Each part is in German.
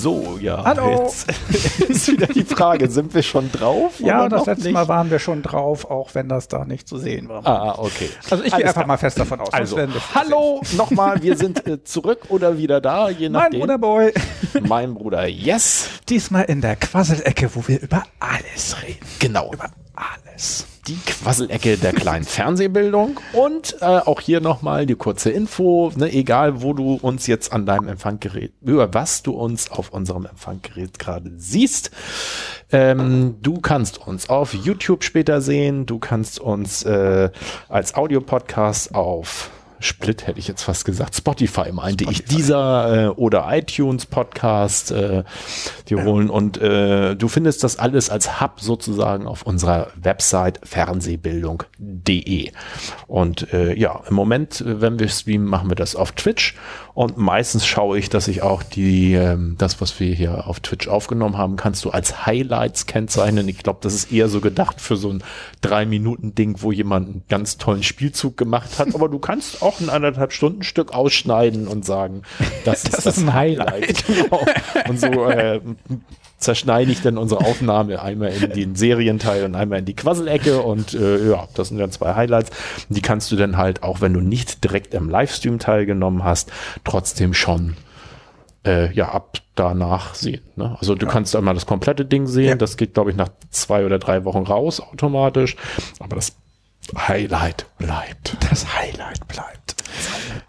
So, ja. Hallo. Jetzt ist wieder die Frage, sind wir schon drauf? Ja, das letzte nicht? Mal waren wir schon drauf, auch wenn das da nicht zu sehen war. Ah, okay. Also ich gehe einfach klar. mal fest davon aus. Also, hallo nochmal, wir sind äh, zurück oder wieder da, je Mein nachdem. Bruder Boy. mein Bruder, yes. Diesmal in der Quasselecke, wo wir über alles reden. Genau. Über alles. Die Quasselecke der kleinen Fernsehbildung. Und äh, auch hier nochmal die kurze Info, ne, egal wo du uns jetzt an deinem Empfanggerät, über was du uns auf unserem Empfanggerät gerade siehst. Ähm, du kannst uns auf YouTube später sehen, du kannst uns äh, als Audiopodcast auf Split hätte ich jetzt fast gesagt, Spotify meinte ich, dieser äh, oder iTunes Podcast äh, die holen. Und äh, du findest das alles als Hub sozusagen auf unserer Website fernsehbildung.de und äh, ja, im Moment, äh, wenn wir streamen, machen wir das auf Twitch und meistens schaue ich, dass ich auch die, ähm, das, was wir hier auf Twitch aufgenommen haben, kannst du als Highlights kennzeichnen. Ich glaube, das ist eher so gedacht für so ein drei Minuten Ding, wo jemand einen ganz tollen Spielzug gemacht hat, aber du kannst auch ein anderthalb Stunden Stück ausschneiden und sagen, das, ist das ein Highlight. genau. Und so äh, zerschneide ich dann unsere Aufnahme einmal in den Serienteil und einmal in die Quasselecke und äh, ja, das sind dann zwei Highlights. Die kannst du dann halt, auch wenn du nicht direkt im Livestream teilgenommen hast, trotzdem schon äh, ja ab danach sehen. Ne? Also du kannst einmal das komplette Ding sehen. Ja. Das geht, glaube ich, nach zwei oder drei Wochen raus automatisch. Aber das Highlight bleibt. Das Highlight bleibt.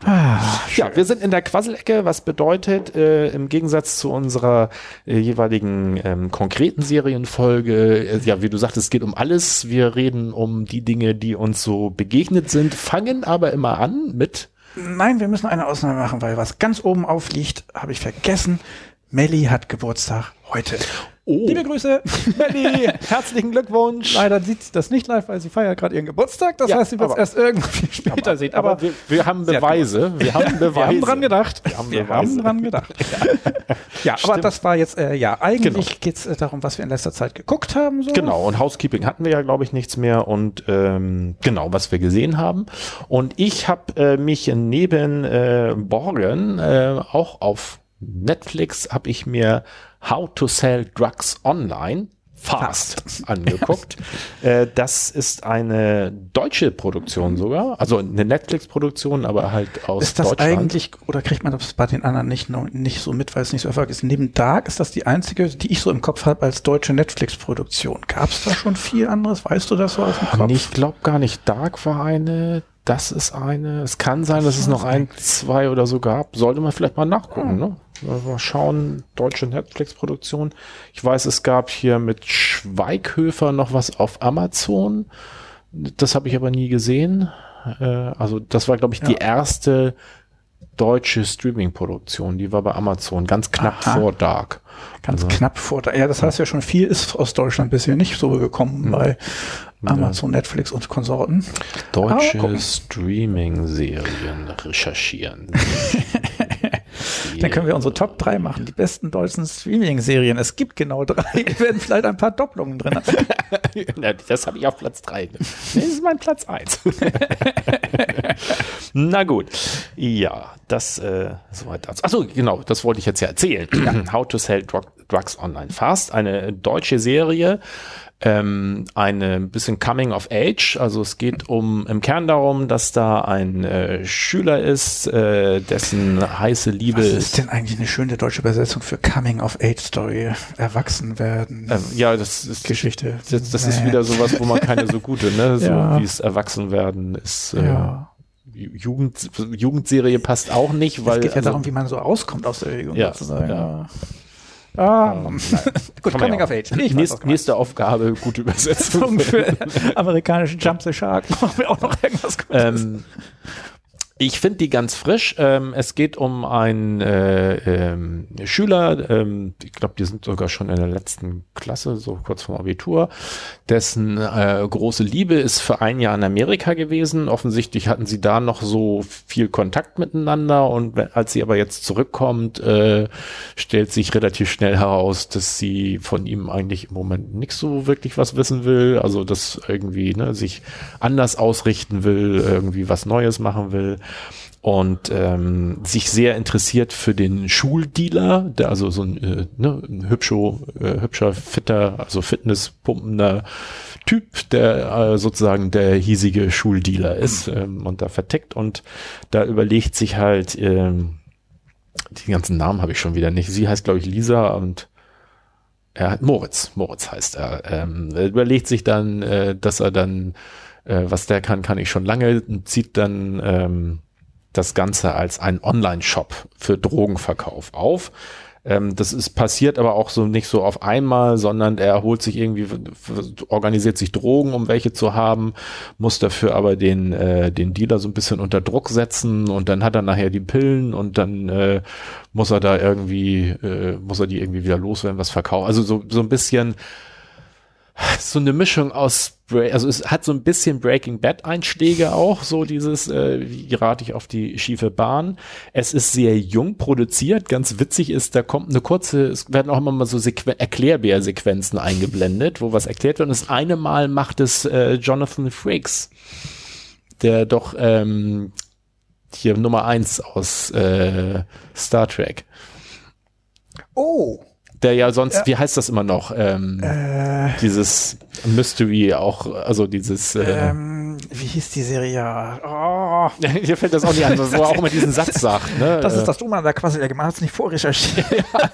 Ah, Ja, wir sind in der Quasselecke, was bedeutet, äh, im Gegensatz zu unserer äh, jeweiligen ähm, konkreten Serienfolge, äh, ja, wie du sagtest, es geht um alles. Wir reden um die Dinge, die uns so begegnet sind, fangen aber immer an mit Nein, wir müssen eine Ausnahme machen, weil was ganz oben aufliegt, habe ich vergessen. Melli hat Geburtstag heute. Oh. Liebe Grüße. Melli, herzlichen Glückwunsch. Leider sieht sie das nicht live, weil sie feiert gerade ihren Geburtstag. Das Ja, heißt, sie wird es aber- erst irgendwie später sehen. Aber, Aber wir, wir haben Beweise. Wir haben Beweise. wir haben dran gedacht. Wir haben Wir haben dran gedacht. ja, aber Stimmt. das war jetzt, äh, ja, eigentlich Genau. geht's äh, darum, was wir in letzter Zeit geguckt haben. So. Genau, und Housekeeping hatten wir ja, glaube ich, nichts mehr. Und ähm, genau, was wir gesehen haben. Und ich habe äh, mich neben äh, Borgen äh, auch auf Netflix habe ich mir How to Sell Drugs Online Fast angeguckt. äh, das ist eine deutsche Produktion sogar, also eine Netflix-Produktion, aber halt aus Ist das Deutschland. eigentlich, oder kriegt man das bei den anderen nicht, noch- nicht so mit, weil es nicht so erfolgreich ist? Neben Dark ist das die einzige, die ich so im Kopf habe als deutsche Netflix-Produktion. Gab es da schon viel anderes? Weißt du das so aus dem Kopf? Nee, ich glaube gar nicht. Dark war eine, das ist eine. Es kann sein, dass es noch ein, zwei oder so gab. Sollte man vielleicht mal nachgucken, ne? Mal schauen, deutsche Netflix-Produktion. Ich weiß, es gab hier mit Schweighöfer noch was auf Amazon. Das habe ich aber nie gesehen. Äh, also das war, glaube ich, die erste deutsche Streaming-Produktion. Die war bei Amazon, ganz knapp Aha. vor Dark. Ganz knapp vor. Ja, das heißt ja schon viel ist aus Deutschland bisher nicht so gekommen bei Amazon, Netflix und Konsorten. Deutsche. Streaming-Serien recherchieren. Dann können wir unsere Top 3 machen. Die besten deutschen Streaming-Serien. Es gibt genau drei. Wir werden vielleicht ein paar Doppelungen drin haben. Das habe ich auf Platz 3. Das ist mein Platz 1. Na gut. Ja, das äh, soweit dazu. Achso, genau, das wollte ich jetzt ja erzählen. How to Sell Drug, Drugs Online Fast, eine deutsche Serie. Ähm, eine bisschen Coming of Age, also es geht um im Kern darum, dass da ein äh, Schüler ist, äh, dessen heiße Liebe Was ist. ist denn eigentlich eine schöne deutsche Übersetzung für Coming-of-Age-Story? Erwachsen werden. Ähm, ja, das ist Geschichte. Das, das ist Nee. wieder sowas, wo man keine so gute, ne? So Ja. wie es Erwachsenwerden ist. Äh, Ja. Jugend, Jugendserie passt auch nicht, weil es geht ja also, darum, wie man so auskommt aus der Jugend Ja, sozusagen. ja. Ah, ähm, gut, man Coming of. Age. Ich Nächst, nächste Aufgabe, gute Übersetzung. für amerikanischen Jump the Shark machen wir auch noch irgendwas Gutes. ähm, Ich finde die ganz frisch. Ähm, es geht um einen äh, ähm, Schüler, ähm, ich glaube, die sind sogar schon in der letzten Klasse, so kurz vorm Abitur, dessen äh, große Liebe ist für ein Jahr in Amerika gewesen. Offensichtlich hatten sie da noch so viel Kontakt miteinander und als sie aber jetzt zurückkommt, äh, stellt sich relativ schnell heraus, dass sie von ihm eigentlich im Moment nicht so wirklich was wissen will. Also dass irgendwie ne, sich anders ausrichten will, irgendwie was Neues machen will und ähm, sich sehr interessiert für den Schuldealer, der also so ein, äh, ne, ein hübscher, äh, hübscher, fitter, also fitnesspumpender Typ, der äh, sozusagen der hiesige Schuldealer ist ähm, und da vertickt und da überlegt sich halt, ähm, die ganzen Namen habe ich schon wieder nicht. Sie heißt, glaube ich, Lisa und er hat Moritz, Moritz heißt er. Ähm, er überlegt sich dann, äh, dass er dann, äh, was der kann, kann ich schon lange, zieht dann ähm, das Ganze als einen Online-Shop für Drogenverkauf auf. Ähm, das ist passiert aber auch so nicht so auf einmal, sondern er holt sich irgendwie, organisiert sich Drogen, um welche zu haben, muss dafür aber den, äh, den Dealer so ein bisschen unter Druck setzen und dann hat er nachher die Pillen und dann äh, muss er da irgendwie, äh, muss er die irgendwie wieder loswerden, was verkaufen. Also so, so ein bisschen so eine Mischung aus, also es hat so ein bisschen Breaking Bad Einschläge auch, so dieses, äh, wie gerate ich auf die schiefe Bahn. Es ist sehr jung produziert, ganz witzig ist, da kommt eine kurze, es werden auch immer mal so Sequ Erklärbär-Sequenzen eingeblendet, wo was erklärt wird und das eine Mal macht es äh, Jonathan Frakes, der doch ähm, hier Nummer eins aus äh, Star Trek. Oh der ja sonst, ja. wie heißt das immer noch? Ähm, äh, dieses Mystery auch, also dieses. Äh, ähm, wie hieß die Serie? Oh. Hier fällt das auch nicht an, wo er auch immer diesen Satz sagt. Ne? Das ist das Dumme an der Quassel, der gemacht hat es nicht vorrecherchiert. ja.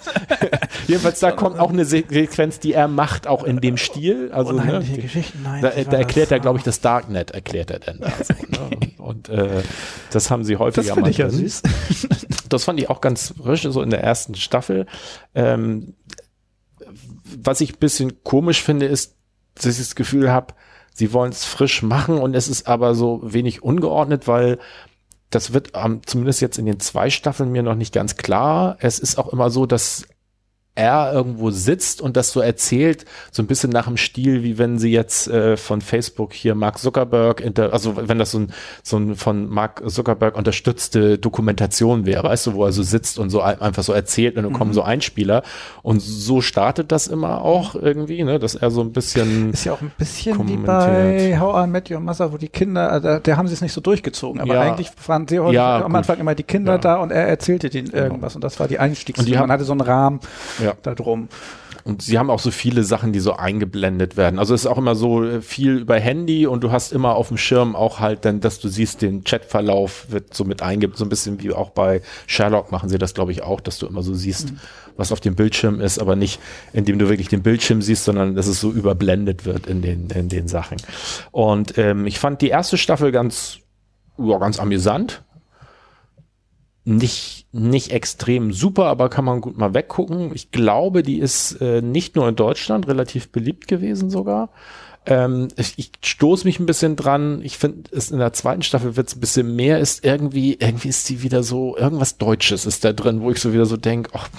Jedenfalls, da kommt auch eine Sequenz, die er macht, auch in dem Stil. Also, ne, Geschichten, nein. Da, da erklärt er, glaube ich, das Darknet, erklärt er denn da. So, ne? Und äh, das haben sie häufiger das mal. Ich ja süß. Das fand ich auch ganz frisch, so in der ersten Staffel. Ähm, was ich ein bisschen komisch finde, ist, dass ich das Gefühl habe, sie wollen es frisch machen und es ist aber so wenig ungeordnet, weil das wird ähm, zumindest jetzt in den zwei Staffeln mir noch nicht ganz klar. Es ist auch immer so, dass er irgendwo sitzt und das so erzählt, so ein bisschen nach dem Stil, wie wenn sie jetzt äh, von Facebook hier Mark Zuckerberg, also wenn das so ein, so ein von Mark Zuckerberg unterstützte Dokumentation wäre, weißt du, wo er so sitzt und so einfach so erzählt und dann mhm. kommen so Einspieler und so startet das immer auch irgendwie, ne, dass er so ein bisschen ist ja auch ein bisschen wie bei How I Met Your Mother, wo die Kinder, also da, da haben sie es nicht so durchgezogen, aber ja. eigentlich waren sehr häufig ja, am. Anfang immer die Kinder ja. da und er erzählte denen genau. irgendwas und das war die Einstiegs. Und die man hatte so einen Rahmen ja. darum. Und sie haben auch so viele Sachen, die so eingeblendet werden. Also es ist auch immer so äh, viel über Handy und du hast immer auf dem Schirm auch halt dann, dass du siehst, den Chatverlauf wird so mit eingebt, so ein bisschen wie auch bei Sherlock machen sie das, glaube ich, auch, dass du immer so siehst, mhm. was auf dem Bildschirm ist, aber nicht, indem du wirklich den Bildschirm siehst, sondern dass es so überblendet wird in den, in den Sachen. Und ähm, ich fand die erste Staffel ganz, ja, ganz amüsant nicht, nicht extrem super, aber kann man gut mal weggucken. Ich glaube, die ist äh, nicht nur in Deutschland relativ beliebt gewesen sogar. Ähm, ich, ich stoße mich ein bisschen dran. Ich finde, es in der zweiten Staffel wird es ein bisschen mehr. Ist irgendwie, irgendwie ist die wieder so, irgendwas Deutsches ist da drin, wo ich so wieder so denke, ach,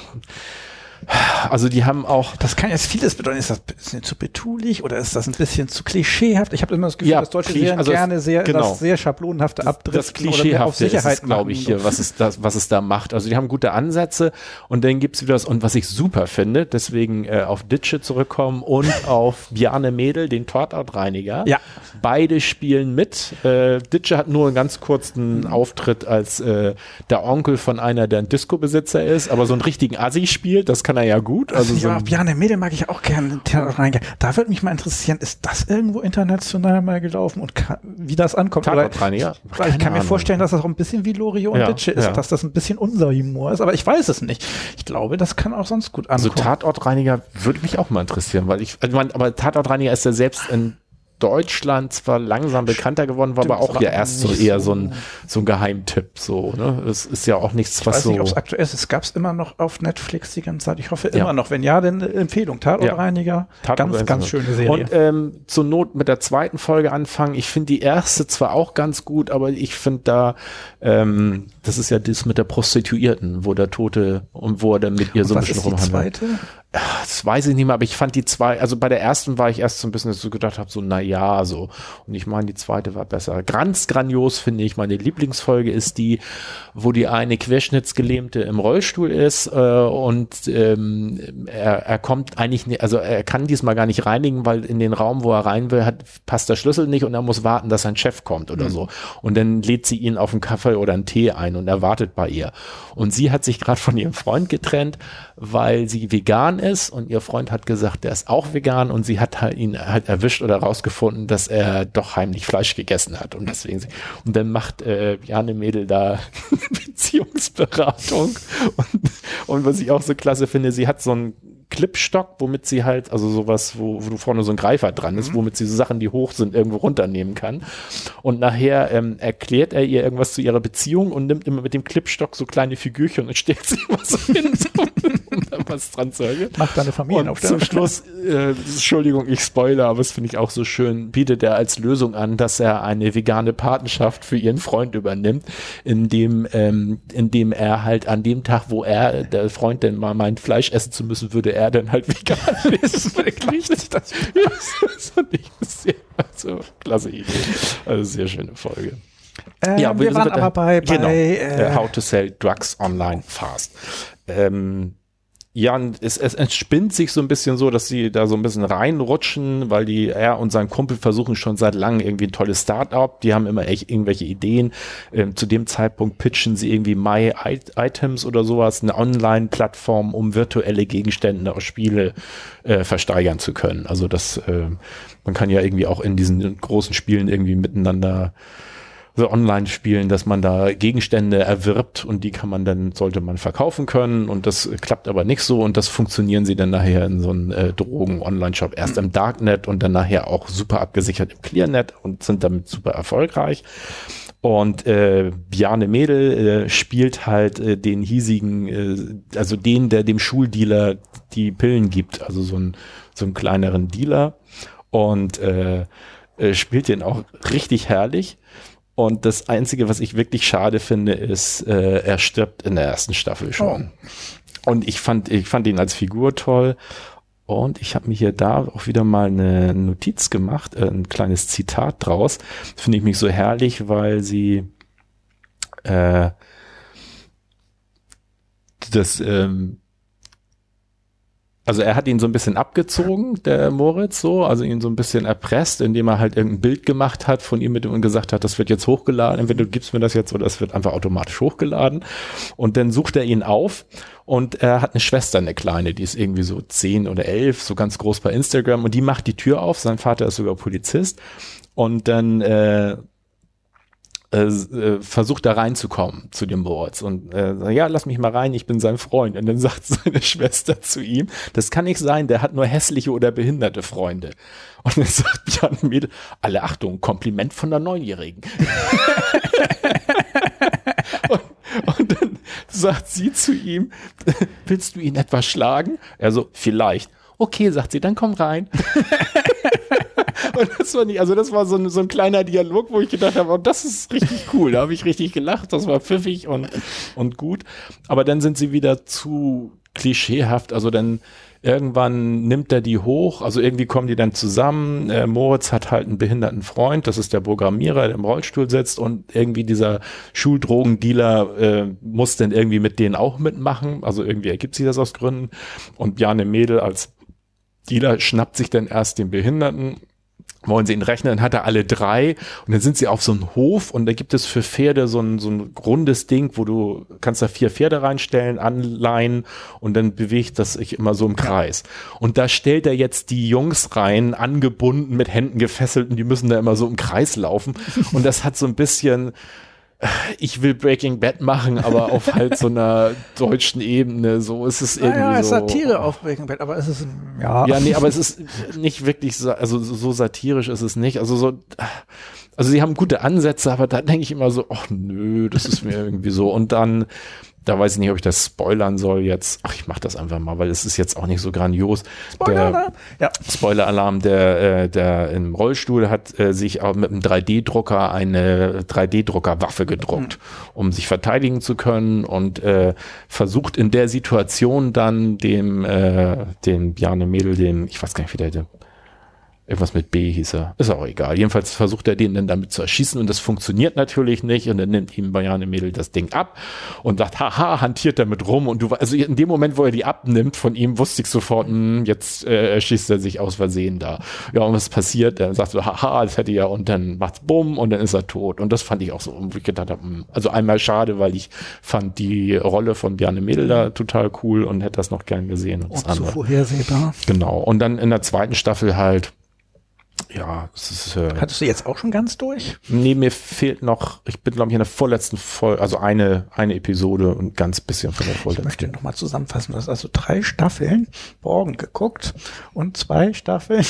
also die haben auch. Das kann jetzt vieles bedeuten. Ist das ein bisschen zu betulich oder ist das ein bisschen zu klischeehaft? Ich habe immer das Gefühl, ja, dass deutsche Serien also gerne sehr, genau. das sehr schablonhafte abdriften das Klischeehafte oder auf Sicherheit glaube ich, hier, was es, da, was es da macht. Also die haben gute Ansätze und dann gibt's wieder das, und was ich super finde, deswegen äh, auf Ditsche zurückkommen und auf Bjarne Mädel, den Tatortreiniger. Ja. Beide spielen mit. Äh, Ditsche hat nur einen ganz kurzen mhm. Auftritt als äh, der Onkel von einer, der ein Disco-Besitzer ist, aber so einen richtigen Assi spielt, das kann er ja gut. Also ja, so ein Bjarne Mädel mag ich auch gerne Da würde mich mal interessieren, ist das irgendwo international mal gelaufen und kann, wie das ankommt? Oder, ja. Ich kann mir vorstellen, dass das auch ein bisschen wie Loriot und ja, Ditsche ist, ja. dass das ein bisschen unser Humor ist, aber ich weiß es nicht. Ich glaube, das kann auch sonst gut also ankommen. Also Tatortreiniger würde mich auch mal interessieren, weil ich, also mein, aber Tatortreiniger ist ja selbst ein Deutschland zwar langsam bekannter geworden war, Stimmt, aber auch ja erst so eher so- ein, so ein Geheimtipp. So, ne? Es ist ja auch nichts, Ich was weiß so. nicht, ob es aktuell ist. Es gab es immer noch auf Netflix die ganze Zeit. Ich hoffe Ja. immer noch. Wenn ja, dann äh, Empfehlung. Tatortreiniger. Tatort ganz, ganz so. schöne Serie. Und ähm, zur Not mit der zweiten Folge anfangen. Ich finde die erste zwar auch ganz gut, aber ich finde da, ähm, das ist ja das mit der Prostituierten, wo der Tote und wo er dann mit ihr so ein bisschen rumhandelt. zweite? Das weiß ich nicht mehr, aber ich fand die zwei, also bei der ersten war ich erst so ein bisschen so gedacht habe, so na ja, so. Und ich meine, die zweite war besser. Ganz grandios finde ich, meine Lieblingsfolge ist die, wo die eine Querschnittsgelähmte im Rollstuhl ist äh, und ähm, er, er kommt eigentlich, nicht, also er kann diesmal gar nicht reinigen, weil in den Raum, wo er rein will, hat, passt der Schlüssel nicht und er muss warten, dass sein Chef kommt oder so. Und dann lädt sie ihn auf einen Kaffee oder einen Tee ein und er wartet bei ihr. Und sie hat sich gerade von ihrem Freund getrennt, weil sie vegan ist und ihr Freund hat gesagt, der ist auch vegan und sie hat halt ihn halt erwischt oder rausgefunden, dass er doch heimlich Fleisch gegessen hat. Und deswegen und dann macht äh, Jane Mädel da Beziehungsberatung. Und, und was ich auch so klasse finde, sie hat so einen Clipstock, womit sie halt, also sowas, wo, wo du vorne so ein Greifer dran ist, womit sie so Sachen, die hoch sind, irgendwo runternehmen kann. Und nachher ähm, erklärt er ihr irgendwas zu ihrer Beziehung und nimmt immer mit dem Clipstock so kleine Figürchen und stellt sie immer so hin, um da was dran zu erinnern. Macht deine Und Familienaufstellung. zum Schluss, äh, Entschuldigung, ich spoiler, aber das finde ich auch so schön, bietet er als Lösung an, dass er eine vegane Patenschaft für ihren Freund übernimmt, indem, ähm, indem er halt an dem Tag, wo er, der Freund denn mal meint, Fleisch essen zu müssen, würde er dann halt vegan essen. Wirklich, das, das, das fand ich sehr, also, klasse Idee. Also sehr schöne Folge. Äh, Ja, wir sind waren da- aber bei, bei genau, äh, äh, How to Sell Drugs Online Fast. Ähm, ja, es, es entspinnt sich so ein bisschen so, dass sie da so ein bisschen reinrutschen, weil die, er und sein Kumpel versuchen schon seit langem irgendwie ein tolles Start-up. Die haben immer echt irgendwelche Ideen. Ähm, zu dem Zeitpunkt pitchen sie irgendwie My Items oder sowas, eine Online-Plattform, um virtuelle Gegenstände aus Spiele äh, versteigern zu können. Also das, äh, man kann ja irgendwie auch in diesen großen Spielen irgendwie miteinander so online spielen, dass man da Gegenstände erwirbt und die kann man dann, sollte man verkaufen können und das klappt aber nicht so und das funktionieren sie dann nachher in so einem äh, Drogen-Online-Shop erst im Darknet und dann nachher auch super abgesichert im Clearnet und sind damit super erfolgreich. Und äh, Bjarne Mädel äh, spielt halt äh, den hiesigen, äh, also den, der dem Schuldealer die Pillen gibt, also so ein so einen kleineren Dealer und äh, äh, spielt den auch richtig herrlich. Und das Einzige, was ich wirklich schade finde, ist, äh, er stirbt in der ersten Staffel schon. Und ich fand, ich fand ihn als Figur toll. Und ich habe mir hier da auch wieder mal eine Notiz gemacht, äh, ein kleines Zitat draus. Finde ich mich so herrlich, weil sie äh, das ähm, also er hat ihn so ein bisschen abgezogen, der Moritz, so, also ihn so ein bisschen erpresst, indem er halt irgendein Bild gemacht hat von ihm mit ihm und gesagt hat, das wird jetzt hochgeladen, entweder du gibst mir das jetzt oder es wird einfach automatisch hochgeladen. Und dann sucht er ihn auf und er hat eine Schwester, eine kleine, die ist irgendwie so zehn oder elf, so ganz groß bei Instagram und die macht die Tür auf, sein Vater ist sogar Polizist und dann äh, versucht da reinzukommen zu dem Moritz und äh, ja, lass mich mal rein, ich bin sein Freund. Und dann sagt seine Schwester zu ihm, das kann nicht sein, der hat nur hässliche oder behinderte Freunde. Und dann sagt Jan Mädel, alle Achtung, Kompliment von der Neunjährigen. und, und dann sagt sie zu ihm, willst du ihn etwa schlagen? Er so, vielleicht. Okay, sagt sie, dann komm rein. Und das war nicht, also das war so ein, so ein kleiner Dialog, wo ich gedacht habe, oh, das ist richtig cool. Da habe ich richtig gelacht, das war pfiffig und, und gut. Aber dann sind sie wieder zu klischeehaft. Also dann irgendwann nimmt er die hoch, also irgendwie kommen die dann zusammen. Äh, Moritz hat halt einen behinderten Freund, das ist der Programmierer, der im Rollstuhl sitzt und irgendwie dieser Schuldrogendealer äh, muss dann irgendwie mit denen auch mitmachen. Also irgendwie ergibt sich das aus Gründen. Und Bjarne Mädel als Dealer schnappt sich dann erst den Behinderten wollen sie ihn rechnen, dann hat er alle drei. Und dann sind sie auf so einem Hof und da gibt es für Pferde so ein, so ein rundes Ding, wo du kannst da vier Pferde reinstellen, anleihen und dann bewegt das sich immer so im Kreis. Und da stellt er jetzt die Jungs rein, angebunden, mit Händen gefesselt und die müssen da immer so im Kreis laufen. Und das hat so ein bisschen ich will Breaking Bad machen, aber auf halt so einer deutschen Ebene. So ist es irgendwie Naja, es so. Satire auf Breaking Bad, aber es ist, ja. Ja, nee, aber es ist nicht wirklich, also so so satirisch ist es nicht. Also so, also sie haben gute Ansätze, aber da denke ich immer so, ach nö, das ist mir irgendwie so. Und dann, da weiß ich nicht, ob ich das spoilern soll jetzt. Ach, ich mach das einfach mal, weil es ist jetzt auch nicht so grandios. Spoiler, Der- ja. Spoiler-Alarm, der, äh, der im Rollstuhl hat äh, sich auch mit einem 3D-Drucker eine 3D-Drucker-Waffe gedruckt, um sich verteidigen zu können und äh, versucht in der Situation dann dem, äh, dem Bjarne Mädel, dem, ich weiß gar nicht, wie der, der Irgendwas mit B hieß er. Ist auch egal. Jedenfalls versucht er den dann damit zu erschießen und das funktioniert natürlich nicht und dann nimmt ihm Bayane Mädel das Ding ab und sagt, haha, hantiert damit rum und du, also in dem Moment, wo er die abnimmt von ihm, wusste ich sofort, hm, jetzt äh, erschießt er sich aus Versehen da. Ja, und was passiert? Er sagt so, haha, das hätte ja und dann macht's bumm und dann ist er tot. Und das fand ich auch so, wo ich gedacht habe, hm, also einmal schade, weil ich fand die Rolle von Bjarne Mädel da total cool und hätte das noch gern gesehen. Und das Und so vorhersehbar. Genau. Und dann in der zweiten Staffel halt, ja, es ist, äh, Hattest du jetzt auch schon ganz durch? nee, mir fehlt noch, ich bin glaube ich in der vorletzten Folge, also eine, eine Episode und ganz bisschen von der Ich vorletzten. möchte nochmal zusammenfassen. Du hast also drei Staffeln Borgen geguckt und zwei Staffeln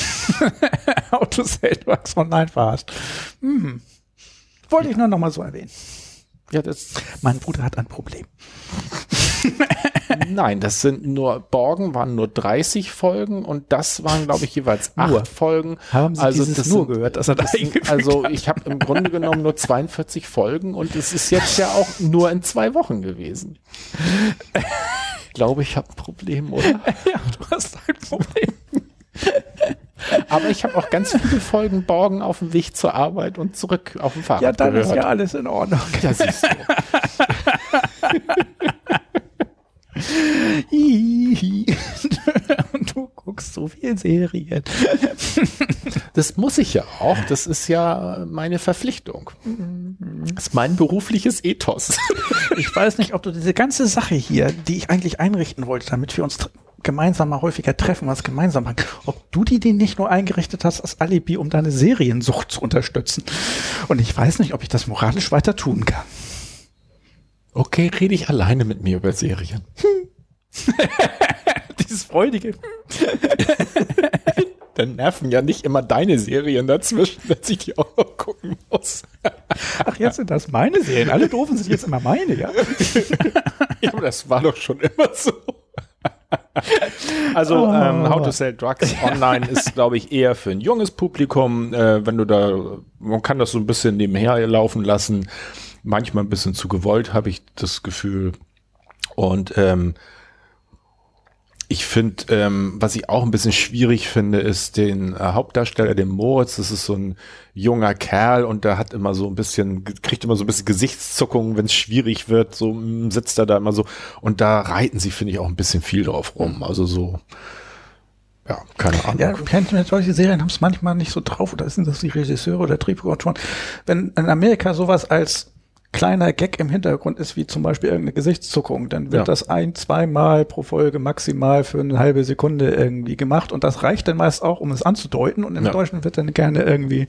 Autosales online warst. Hm. Wollte ich nur nochmal so erwähnen. Ja, das, Mein Bruder hat ein Problem. nein, das sind nur, Borgen waren nur 30 Folgen und das waren glaube ich jeweils acht Nur. Folgen. Haben Sie also das nur sind, gehört, dass er da das sind, Also hat? ich habe im Grunde genommen nur 42 Folgen und es ist jetzt ja auch nur in zwei Wochen gewesen. Ich glaube, ich habe ein Problem, oder? Ja, du hast ein Problem. Aber ich habe auch ganz viele Folgen Borgen auf dem Weg zur Arbeit und zurück auf dem Fahrrad Ja, dann gehört. ist ja alles in Ordnung. Ja, siehst du. Und du guckst so viel Serien. Das muss ich ja auch. Das ist ja meine Verpflichtung. Das ist mein berufliches Ethos. Ich weiß nicht, ob du diese ganze Sache hier, die ich eigentlich einrichten wollte, damit wir uns gemeinsam mal häufiger treffen, was gemeinsam machen, ob du die, die nicht nur eingerichtet hast als Alibi, um deine Seriensucht zu unterstützen. Und ich weiß nicht, ob ich das moralisch weiter tun kann. Okay, rede ich alleine mit mir über Serien. Dieses freudige. Dann nerven ja nicht immer deine Serien dazwischen, dass ich die auch noch gucken muss. Ach, jetzt sind das meine Serien. Alle doofen sind jetzt immer meine, ja? Ja, aber das war doch schon immer so. Also Oh. ähm, How to Sell Drugs Online ist, glaube ich, eher für ein junges Publikum. Äh, wenn du da, man kann das so ein bisschen nebenher laufen lassen. Manchmal ein bisschen zu gewollt, habe ich das Gefühl. Und ähm, ich finde, ähm, was ich auch ein bisschen schwierig finde, ist den äh, Hauptdarsteller, den Moritz. Das ist so ein junger Kerl und der hat immer so ein bisschen, kriegt immer so ein bisschen Gesichtszuckungen, wenn es schwierig wird. So mm, sitzt er da immer so. Und da reiten sie, finde ich, auch ein bisschen viel drauf rum. Also so, ja, keine Ahnung. Ja, solche Serien haben es manchmal nicht so drauf, oder sind das die Regisseure oder Drehbuchautoren? Wenn in Amerika sowas als kleiner Gag im Hintergrund ist, wie zum Beispiel irgendeine Gesichtszuckung, dann wird Ja. das ein, zweimal pro Folge maximal für eine halbe Sekunde irgendwie gemacht und das reicht dann meist auch, um es anzudeuten und in Ja. Deutschland wird dann gerne irgendwie,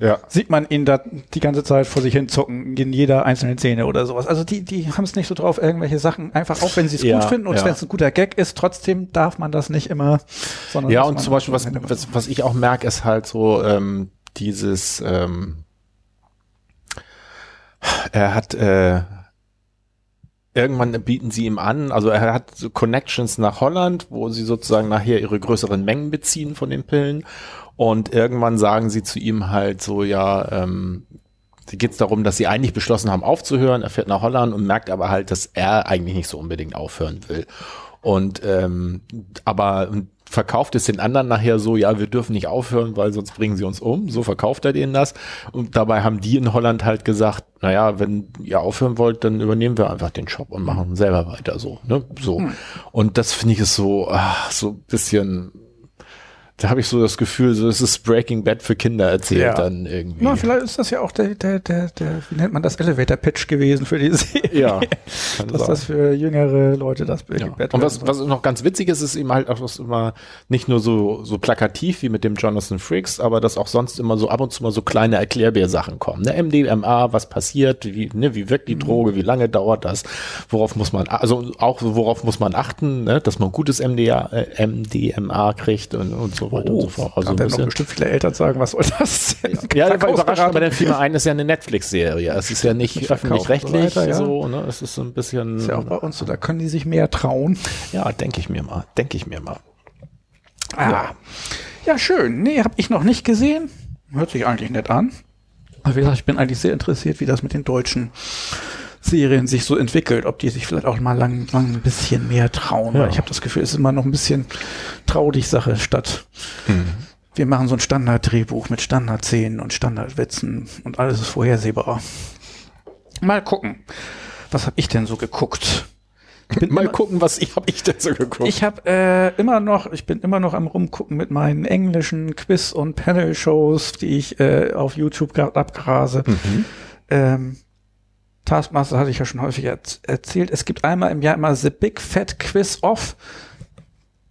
ja. sieht man ihn da die ganze Zeit vor sich hin zucken in jeder einzelnen Szene oder sowas. Also die, die haben es nicht so drauf, irgendwelche Sachen einfach, auch wenn sie es Ja, gut finden und ja. wenn es ein guter Gag ist, trotzdem darf man das nicht immer, sondern Ja, und zum Beispiel, was, was, was ich auch merke, ist halt so ähm, dieses, ähm, er hat, äh, irgendwann bieten sie ihm an, also er hat so Connections nach Holland, wo sie sozusagen nachher ihre größeren Mengen beziehen von den Pillen und irgendwann sagen sie zu ihm halt so, ja, ähm, geht es darum, dass sie eigentlich beschlossen haben aufzuhören. Er fährt nach Holland und merkt aber halt, dass er eigentlich nicht so unbedingt aufhören will. Und ähm, aber verkauft es den anderen nachher so, ja, wir dürfen nicht aufhören, weil sonst bringen sie uns um. So verkauft er denen das. Und dabei haben die in Holland halt gesagt, naja, wenn ihr aufhören wollt, dann übernehmen wir einfach den Shop und machen selber weiter so. Ne? So. Und das finde ich ist so, ach, so ein bisschen Da habe ich so das Gefühl, so es ist Breaking Bad für Kinder erzählt Ja. dann irgendwie. Na, vielleicht ist das ja auch der, der, der, der, wie nennt man das, Elevator-Pitch gewesen für die Serie. ja, Dass das für jüngere Leute das Breaking Ja. Bad Und was, was noch ganz witzig ist, ist eben halt auch das immer nicht nur so, so plakativ wie mit dem Jonathan Frakes, aber dass auch sonst immer so ab und zu mal so kleine Erklärbär-Sachen kommen. Ne? MDMA, was passiert, wie, ne, wie wirkt die Mhm. Droge, wie lange dauert das, worauf muss man, also auch worauf muss man achten, ne? dass man gutes MDA, äh, MDMA kriegt und, und so weiter und so fort. Also da werden bestimmt viele Eltern sagen, was soll das denn? Ja, ich war überrascht, aber fiel mir ein, ist ja eine Netflix-Serie. Es ist ja nicht öffentlich-rechtlich so ja. so, ne? Es ist so ein bisschen. ist ja auch bei uns so, da können die sich mehr trauen. Ja, denke ich mir mal. Denke ich mir mal. Ah. Ja, schön. Nee, habe ich noch nicht gesehen. Hört sich eigentlich nett an. Aber wie gesagt, ich bin eigentlich sehr interessiert, wie das mit den deutschen Serien sich so entwickelt, ob die sich vielleicht auch mal lang, lang ein bisschen mehr trauen. Ja. Weil ich habe das Gefühl, es ist immer noch ein bisschen traurig Sache statt. Wir machen so ein Standarddrehbuch mit Standardszenen und Standardwitzen und alles ist vorhersehbar. Mal gucken. Was habe ich denn so geguckt? Ich bin Mal immer- gucken, was ich habe ich denn so geguckt. ich habe äh, immer noch, ich bin immer noch am rumgucken mit meinen englischen Quiz- und Panel-Shows, die ich äh, auf YouTube gerade abgrase. Ähm, Taskmaster hatte ich ja schon häufig erz- erzählt. Es gibt einmal im Jahr immer The Big Fat Quiz Off.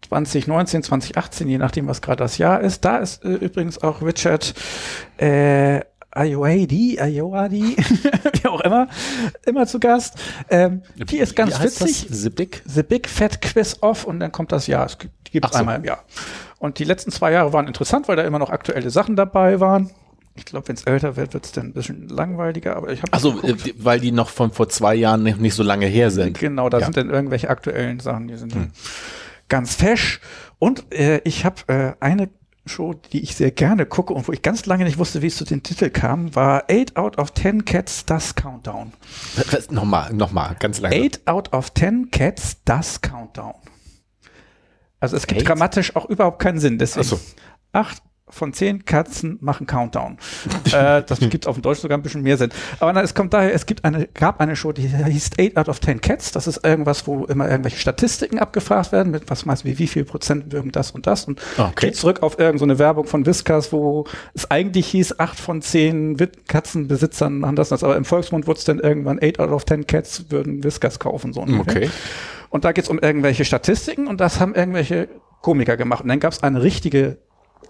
2019, 2018, je nachdem, was gerade das Jahr ist. Da ist äh, übrigens auch Richard äh, Ayoade, Ayoade, wie auch immer, immer zu Gast. Ähm, die ist ganz witzig. Das? The Big? The Big Fat Quiz Off und dann kommt das Jahr. Es gibt, die gibt es so. einmal im Jahr. Und die letzten zwei Jahre waren interessant, weil da immer noch aktuelle Sachen dabei waren. Ich glaube, wenn es älter wird, wird es dann ein bisschen langweiliger, aber ich habe Also, äh, weil die noch von vor zwei Jahren nicht, nicht so lange her sind. Genau, da Ja. sind dann irgendwelche aktuellen Sachen, die sind dann ganz fesch. Und äh, ich habe äh, eine Show, die ich sehr gerne gucke und wo ich ganz lange nicht wusste, wie es zu den Titel kam, war 8 out of 10 Cats Das Countdown. Was, nochmal, nochmal, ganz lange. 8 out of 10 Cats Das Countdown. Also es gibt Eight? grammatisch auch überhaupt keinen Sinn. Deswegen Ach so. acht von zehn Katzen machen Countdown. äh, das gibt auf dem Deutsch sogar ein bisschen mehr Sinn. Aber na, es kommt daher, es gibt eine, gab eine Show, die hieß 8 out of 10 Cats. Das ist irgendwas, wo immer irgendwelche Statistiken abgefragt werden, mit was meinst du, wie, wie viel Prozent wirken das und das. Und Okay. geht zurück auf irgendeine so Werbung von Whiskas, wo es eigentlich hieß, acht von zehn Katzenbesitzern machen das, und das. Aber im Volksmund wurde es dann irgendwann 8 out of 10 Cats würden Whiskas kaufen. So ungefähr. Okay. Und da geht's um irgendwelche Statistiken und das haben irgendwelche Komiker gemacht. Und dann gab's eine richtige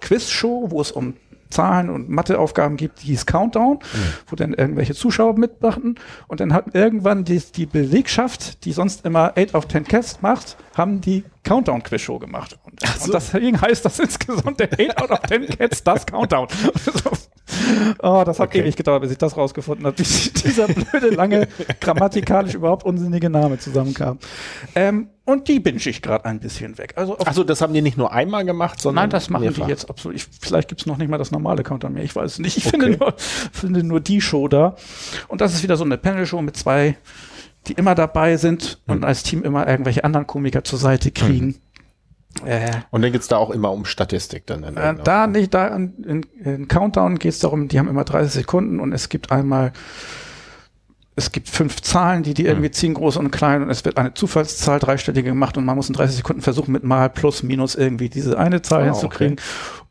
Quizshow, wo es um Zahlen und Matheaufgaben gibt, die hieß Countdown, wo dann irgendwelche Zuschauer mitmachten. Und dann hat irgendwann die, die Belegschaft, die sonst immer 8 of 10 Cats macht, haben die Countdown-Quiz-Show gemacht. Und, und deswegen heißt das insgesamt der 8 out of 10 Cats das Countdown. oh, das hat Okay. ewig gedauert, bis ich das rausgefunden habe, wie dieser blöde, lange, grammatikalisch überhaupt unsinnige Name zusammenkam. Ähm, und die binge ich gerade ein bisschen weg. Also Achso, das haben die nicht nur einmal gemacht, sondern. Nein, das machen mehrfach. die jetzt absolut. Ich, vielleicht gibt's noch nicht mal das normale Countdown mehr. Ich weiß es nicht. Ich Okay. finde, nur, finde nur die Show da. Und das ist wieder so eine Panel-Show mit zwei, die immer dabei sind Hm. und als Team immer irgendwelche anderen Komiker zur Seite kriegen. Äh, Und dann geht's da auch immer um Statistik dann. in äh, da nicht, da in, in, Countdown geht's darum, die haben immer 30 Sekunden und es gibt einmal, es gibt fünf Zahlen, die die Hm. irgendwie ziehen, groß und klein und es wird eine Zufallszahl dreistellige gemacht und man muss in 30 Sekunden versuchen, mit mal plus minus irgendwie diese eine Zahl Ah, hinzukriegen.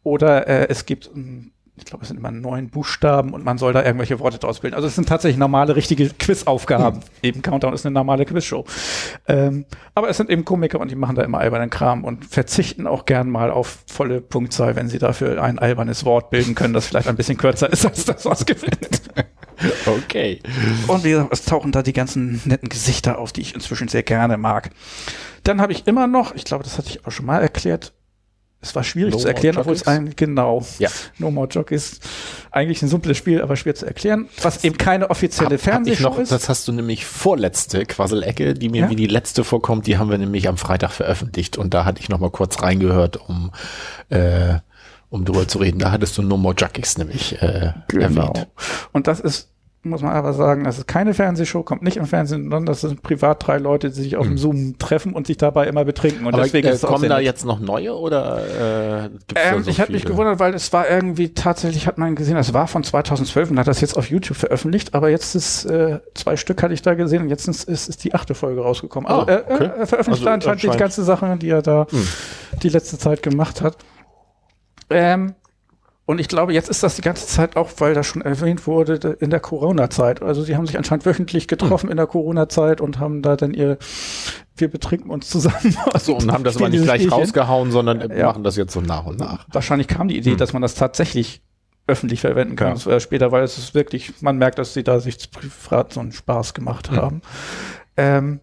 Oder äh, es gibt, ähm, ich glaube, es sind immer neun Buchstaben und man soll da irgendwelche Worte draus bilden. Also es sind tatsächlich normale, richtige Quizaufgaben. Eben Countdown ist eine normale Quizshow. Ähm, aber es sind eben Komiker und die machen da immer albernen Kram und verzichten auch gern mal auf volle Punktzahl, wenn sie dafür ein albernes Wort bilden können, das vielleicht ein bisschen kürzer ist als das, was gewinnt. Okay. Und wie gesagt, es tauchen da die ganzen netten Gesichter auf, die ich inzwischen sehr gerne mag. Dann habe ich immer noch, ich glaube, das hatte ich auch schon mal erklärt, es war schwierig No zu erklären, obwohl es ein, genau, Ja. No More Jockeys, eigentlich ein simples Spiel, aber schwer zu erklären, was eben keine offizielle Hab- Fernsehshow noch, ist. das hast du nämlich vorletzte Quasselecke, die mir Ja? wie die letzte vorkommt, die haben wir nämlich am Freitag veröffentlicht und da hatte ich noch mal kurz reingehört, um äh, um drüber zu reden. Da hattest du No More Jockeys nämlich äh, erwähnt. Und das ist, muss man aber sagen, das ist keine Fernsehshow, kommt nicht im Fernsehen, sondern das sind privat drei Leute, die sich auf dem Zoom treffen und sich dabei immer betrinken. Und Aber deswegen äh, ist kommen da jetzt noch neue oder äh, gibt's Ähm, so ich habe mich gewundert, weil es war irgendwie tatsächlich, hat man gesehen, das war von 2012 und hat das jetzt auf YouTube veröffentlicht, aber jetzt ist, äh, zwei Stück hatte ich da gesehen und jetzt ist, ist, ist die achte Folge rausgekommen. Also er, okay. er, er veröffentlicht Also da anscheinend die ganze Sache, die er da Hm. die letzte Zeit gemacht hat. Ähm, und ich glaube, jetzt ist das die ganze Zeit auch, weil das schon erwähnt wurde, in der Corona-Zeit. Also sie haben sich anscheinend wöchentlich getroffen in der Corona-Zeit und haben da dann ihr, wir betrinken uns zusammen. Achso, und haben das aber nicht gleich Spielchen. rausgehauen, sondern Ja. machen das jetzt so nach und nach. Wahrscheinlich kam die Idee, Hm. dass man das tatsächlich öffentlich verwenden kann. Ja. Das war später, weil es ist wirklich, man merkt, dass sie da sich privat so einen Spaß gemacht Hm. haben. Ähm,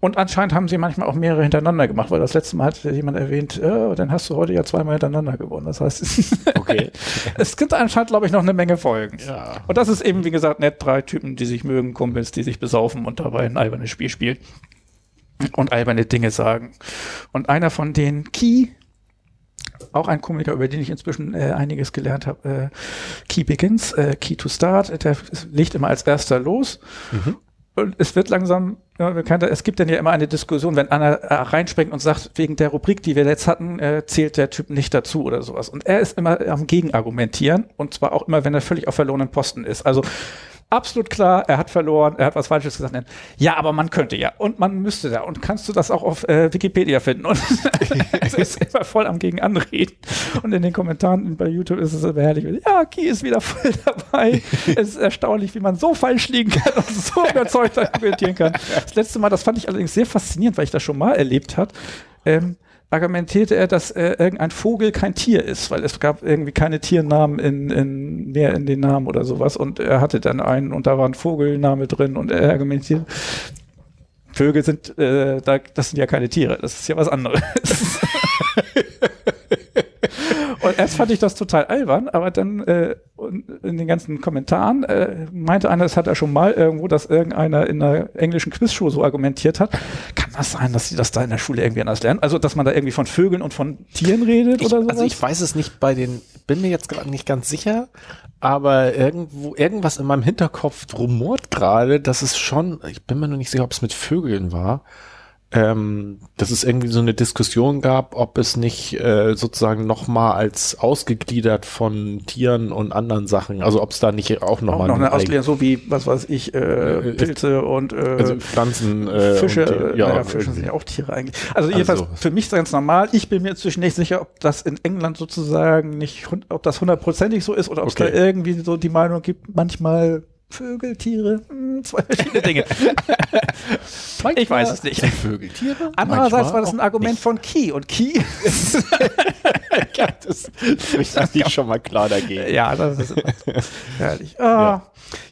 und anscheinend haben sie manchmal auch mehrere hintereinander gemacht, weil das letzte Mal hat jemand erwähnt, äh, dann hast du heute ja zweimal hintereinander gewonnen. Das heißt, Okay. es gibt anscheinend, glaube ich, noch eine Menge Folgen. Ja. Und das ist eben, wie gesagt, nett, drei Typen, die sich mögen, Kumpels, die sich besaufen und dabei ein albernes Spiel spielen und alberne Dinge sagen. Und einer von denen, Key, auch ein Komiker, über den ich inzwischen äh, einiges gelernt habe, äh, Key Begins, äh, Key to Start, der legt immer als erster los. Und es wird langsam immer bekannter. Es gibt dann ja immer eine Diskussion, wenn einer äh, reinspringt und sagt, wegen der Rubrik, die wir jetzt hatten, äh, zählt der Typ nicht dazu oder sowas. Und er ist immer am Gegenargumentieren und zwar auch immer, wenn er völlig auf verlorenen Posten ist. Also absolut klar, er hat verloren, er hat was Falsches gesagt. Ja, aber man könnte ja und man müsste da und kannst du das auch auf äh, Wikipedia finden und es ist immer voll am gegen anreden und in den Kommentaren bei YouTube ist es immer herrlich. Ja, Ki ist wieder voll dabei. es ist erstaunlich, wie man so falsch liegen kann und so überzeugt argumentieren kann. Das letzte Mal, das fand ich allerdings sehr faszinierend, weil ich das schon mal erlebt hat. Ähm, argumentierte er, dass äh, irgendein Vogel kein Tier ist, weil es gab irgendwie keine Tiernamen in, in, mehr in den Namen oder sowas und er hatte dann einen und da war ein Vogelname drin und er argumentiert, Vögel sind, äh, da, das sind ja keine Tiere, das ist ja was anderes. Und erst fand ich das total albern, aber dann äh, in den ganzen Kommentaren äh, meinte einer, das hat er schon mal irgendwo, dass irgendeiner in einer englischen Quizshow so argumentiert hat. Kann das sein, dass sie das da in der Schule irgendwie anders lernen? Also, dass man da irgendwie von Vögeln und von Tieren redet Ich, oder sowas? also ich weiß es nicht bei den, bin mir jetzt gerade nicht ganz sicher, aber irgendwo, irgendwas in meinem Hinterkopf rumort gerade, dass es schon, ich bin mir noch nicht sicher, ob es mit Vögeln war, ähm, dass es irgendwie so eine Diskussion gab, ob es nicht äh, sozusagen nochmal als ausgegliedert von Tieren und anderen Sachen, also ob es da nicht auch auch nochmal noch eine Auslegung, so wie, was weiß ich, äh, Äh, Pilze und äh, also Pflanzen, äh, Fische, und, äh, ja, naja, Fische sind ja auch Tiere eigentlich. Also jedenfalls Also- für mich ganz normal. Ich bin mir inzwischen nicht sicher, ob das in England sozusagen nicht, ob das hundertprozentig so ist oder ob es Okay. da irgendwie so die Meinung gibt, manchmal Vögel, Tiere, hm, zwei verschiedene Dinge. ich weiß es nicht. Vögel, Tiere? Andererseits war das ein Argument nicht. von Key und Key Ja, das spricht eigentlich schon mal klar dagegen. Ja, das ist immer so. herrlich. Ah,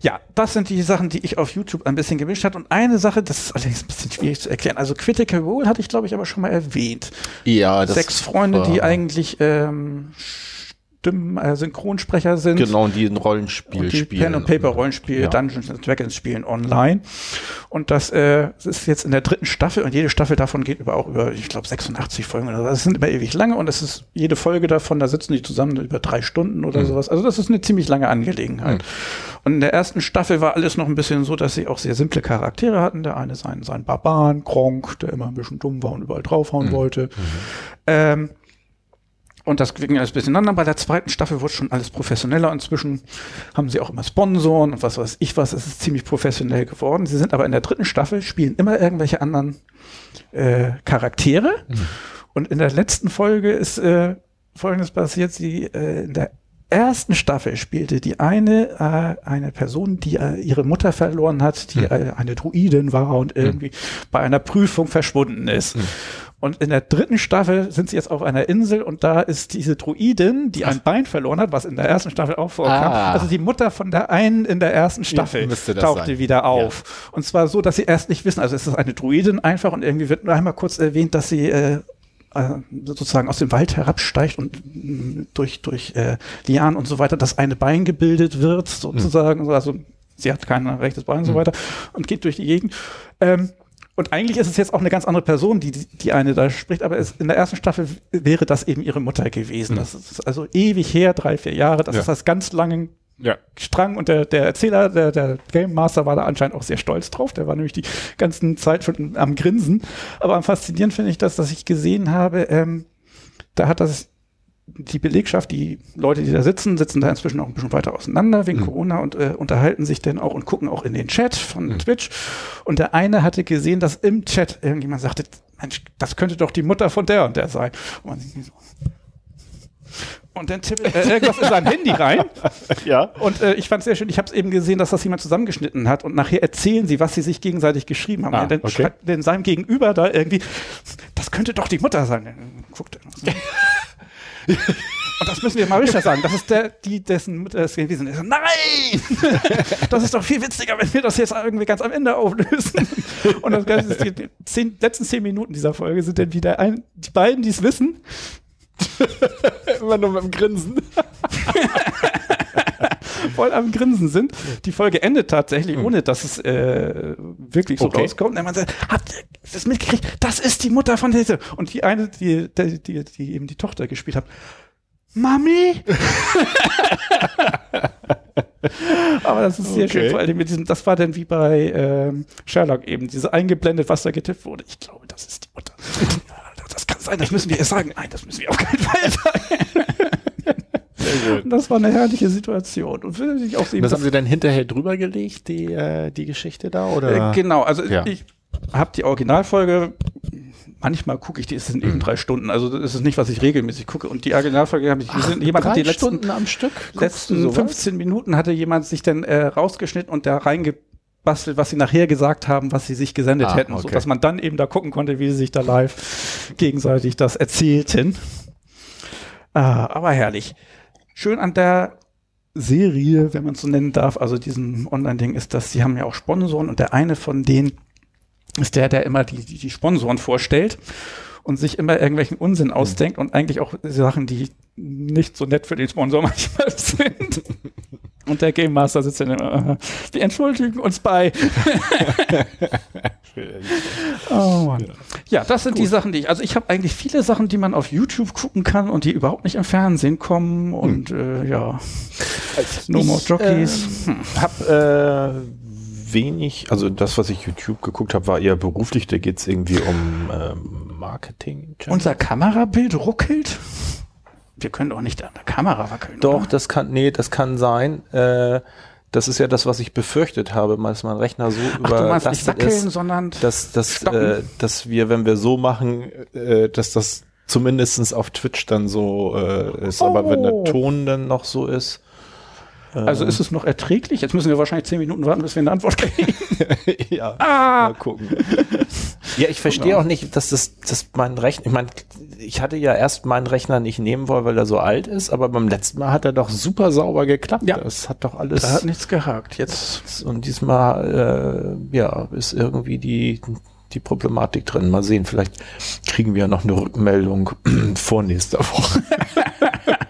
ja. das sind die Sachen, die ich auf YouTube ein bisschen gemischt hat. Und eine Sache, das ist allerdings ein bisschen schwierig zu erklären. Also Critical Role hatte ich, glaube ich, aber schon mal erwähnt. Ja, das Sechs Freunde, die eigentlich ähm, Stimmen, äh, Synchronsprecher sind. Genau, die ein Rollenspiel und die spielen. Pen and Paper Rollenspiel, Ja. Dungeons and Dragons spielen online. Und das, äh, das ist jetzt in der dritten Staffel und jede Staffel davon geht über auch über, ich glaube, 86 Folgen oder so. Das sind immer ewig lange und es ist jede Folge davon, da sitzen die zusammen über drei Stunden oder sowas. Also das ist eine ziemlich lange Angelegenheit. Und in der ersten Staffel war alles noch ein bisschen so, dass sie auch sehr simple Charaktere hatten. Der eine sein, sein Barbaren, Kronk, der immer ein bisschen dumm war und überall draufhauen wollte. Ähm, und das ging alles ein bisschen aneinander. Bei der zweiten Staffel wurde schon alles professioneller. Inzwischen haben sie auch immer Sponsoren und was weiß ich was. Es ist ziemlich professionell geworden. Sie sind aber in der dritten Staffel, spielen immer irgendwelche anderen äh, Charaktere. Und in der letzten Folge ist äh, Folgendes passiert. Sie äh, in der ersten Staffel spielte die eine äh, eine Person, die äh, ihre Mutter verloren hat, die äh, eine Druidin war und irgendwie bei einer Prüfung verschwunden ist. Und in der dritten Staffel sind sie jetzt auf einer Insel und da ist diese Druidin, die ein Bein verloren hat, was in der ersten Staffel auch vorkam. Ah. Also die Mutter von der einen in der ersten Staffel tauchte sein. wieder auf. Und zwar so, dass sie erst nicht wissen, also es ist eine Druidin einfach und irgendwie wird nur einmal kurz erwähnt, dass sie äh, äh, sozusagen aus dem Wald herabsteigt und mh, durch, durch äh, Lianen und so weiter das eine Bein gebildet wird, sozusagen. Also sie hat kein rechtes Bein und so weiter und geht durch die Gegend. Ähm, und eigentlich ist es jetzt auch eine ganz andere Person, die die eine da spricht, aber es, in der ersten Staffel wäre das eben ihre Mutter gewesen. Das ist also ewig her, drei, vier Jahre. Das Ja. ist das ganz lange Ja. Strang und der, der Erzähler, der, der Game Master war da anscheinend auch sehr stolz drauf. Der war nämlich die ganzen Zeit schon am Grinsen. Aber am faszinierend finde ich das, dass ich gesehen habe, ähm, da hat das die Belegschaft, die Leute, die da sitzen, sitzen da inzwischen auch ein bisschen weiter auseinander wegen Corona und äh, unterhalten sich dann auch und gucken auch in den Chat von Twitch. Und der eine hatte gesehen, dass im Chat irgendjemand sagte, Mensch, das könnte doch die Mutter von der und der sein. Und man sieht so, und dann tippelt äh, irgendwas in sein Handy rein. Ja. Und äh, ich fand es sehr schön. Ich habe es eben gesehen, dass das jemand zusammengeschnitten hat. Und nachher erzählen sie, was sie sich gegenseitig geschrieben haben. Ah, und dann okay. schreibt denn seinem Gegenüber da irgendwie, das könnte doch die Mutter sein. Guckt er. Und das müssen wir Marisha sagen. Das ist der, die, dessen Mutter es gewesen ist. Nein! Das ist doch viel witziger, wenn wir das jetzt irgendwie ganz am Ende auflösen. Und das Ganze ist die, zehn, letzten zehn Minuten dieser Folge sind dann wieder ein, die beiden, die es wissen, Immer nur mit dem Grinsen. voll am Grinsen sind. Die Folge endet tatsächlich, ohne dass es äh, wirklich so Okay. rauskommt. Und man sagt, habt ihr das mitgekriegt? Das ist die Mutter von dieser. Und die eine, die, die, die, die eben die Tochter gespielt hat. Mami? Aber das ist sehr Okay. schön, vor allem mit diesem, das war dann wie bei ähm, Sherlock eben, diese eingeblendet, was da getippt wurde. Ich glaube, das ist die Mutter. Das kann sein, das müssen wir ihr sagen. Nein, das müssen wir auf keinen Fall sagen. Und das war eine herrliche Situation. Und ich auch sehen, Das haben sie dann hinterher drüber gelegt, die, äh, die Geschichte da? Oder? äh, genau, also Ja. ich habe die Originalfolge, manchmal gucke ich die, es sind Mhm. eben drei Stunden, also das ist nicht, was ich regelmäßig gucke. Und die Originalfolge habe ich, jemand hat die letzten, Stunden am Stück? letzten 15 Minuten hatte jemand sich dann äh, rausgeschnitten und da reingebastelt, was sie nachher gesagt haben, was sie sich gesendet Ah, hätten, okay. so dass man dann eben da gucken konnte, wie sie sich da live gegenseitig das erzählten. Ah, aber herrlich. Schön an der Serie, wenn man es so nennen darf, also diesem Online-Ding, ist, dass sie haben ja auch Sponsoren und der eine von denen ist der, der immer die, die, die Sponsoren vorstellt und sich immer irgendwelchen Unsinn ausdenkt und eigentlich auch Sachen, die nicht so nett für den Sponsor manchmal sind. Und der Game Master sitzt dann immer, äh, wir entschuldigen uns bei. oh Mann. Ja, das sind die Sachen, die ich, also ich habe eigentlich viele Sachen, die man auf YouTube gucken kann und die überhaupt nicht im Fernsehen kommen und äh, ja, No More Jockeys. Hm. Hab äh, wenig, also das, was ich YouTube geguckt habe, war eher beruflich. Da geht's irgendwie um ähm, Marketing. Unser Kamerabild ruckelt? Wir können doch nicht an der Kamera wackeln. Doch, oder? das kann, nee, das kann sein. Äh, das ist ja das, was ich befürchtet habe, dass mein Rechner so Ach, meinst nicht überlastet wackeln, ist, sondern dass, dass, äh, dass wir, wenn wir so machen, äh, dass das zumindestens auf Twitch dann so äh, ist. Aber wenn Oh. der Ton dann noch so ist, also ist es noch erträglich? Jetzt müssen wir wahrscheinlich zehn Minuten warten, bis wir eine Antwort kriegen. ja. ah, Mal gucken. Ja, ich verstehe auch nicht, dass das, dass mein Rechner, ich meine, ich hatte ja erst meinen Rechner nicht nehmen wollen, weil er so alt ist, aber beim letzten Mal hat er doch super sauber geklappt. Ja. Das hat doch alles. da hat nichts gehakt. Jetzt und diesmal, äh, ja, ist irgendwie die, die Problematik drin. Mal sehen, vielleicht kriegen wir ja noch eine Rückmeldung vor nächster Woche.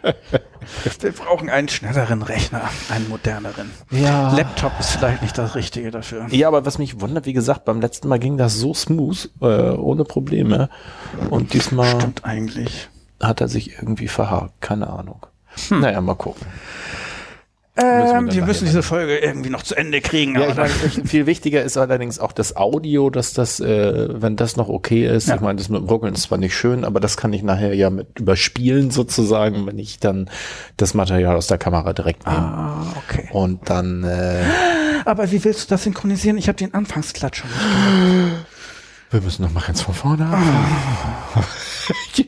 wir brauchen einen schnelleren Rechner, einen moderneren. Ja. Laptop ist vielleicht nicht das Richtige dafür. Ja, aber was mich wundert, wie gesagt, beim letzten Mal ging das so smooth, äh, ohne Probleme. Und diesmal Stimmt eigentlich. hat er sich irgendwie verhakt. Keine Ahnung. Naja, mal gucken. Ähm, wir wir, müssen diese Folge irgendwie noch zu Ende kriegen. Ja, aber ich meine, viel wichtiger ist allerdings auch das Audio, dass das, äh, wenn das noch okay ist, Ja. ich meine, das mit dem Ruckeln ist zwar nicht schön, aber das kann ich nachher ja mit überspielen sozusagen, wenn ich dann das Material aus der Kamera direkt nehme. ah, okay. Und dann, äh, Aber wie willst du das synchronisieren? Ich habe den Anfangsklatsch schon nicht gehört. wir müssen noch mal ganz von vorne anfangen.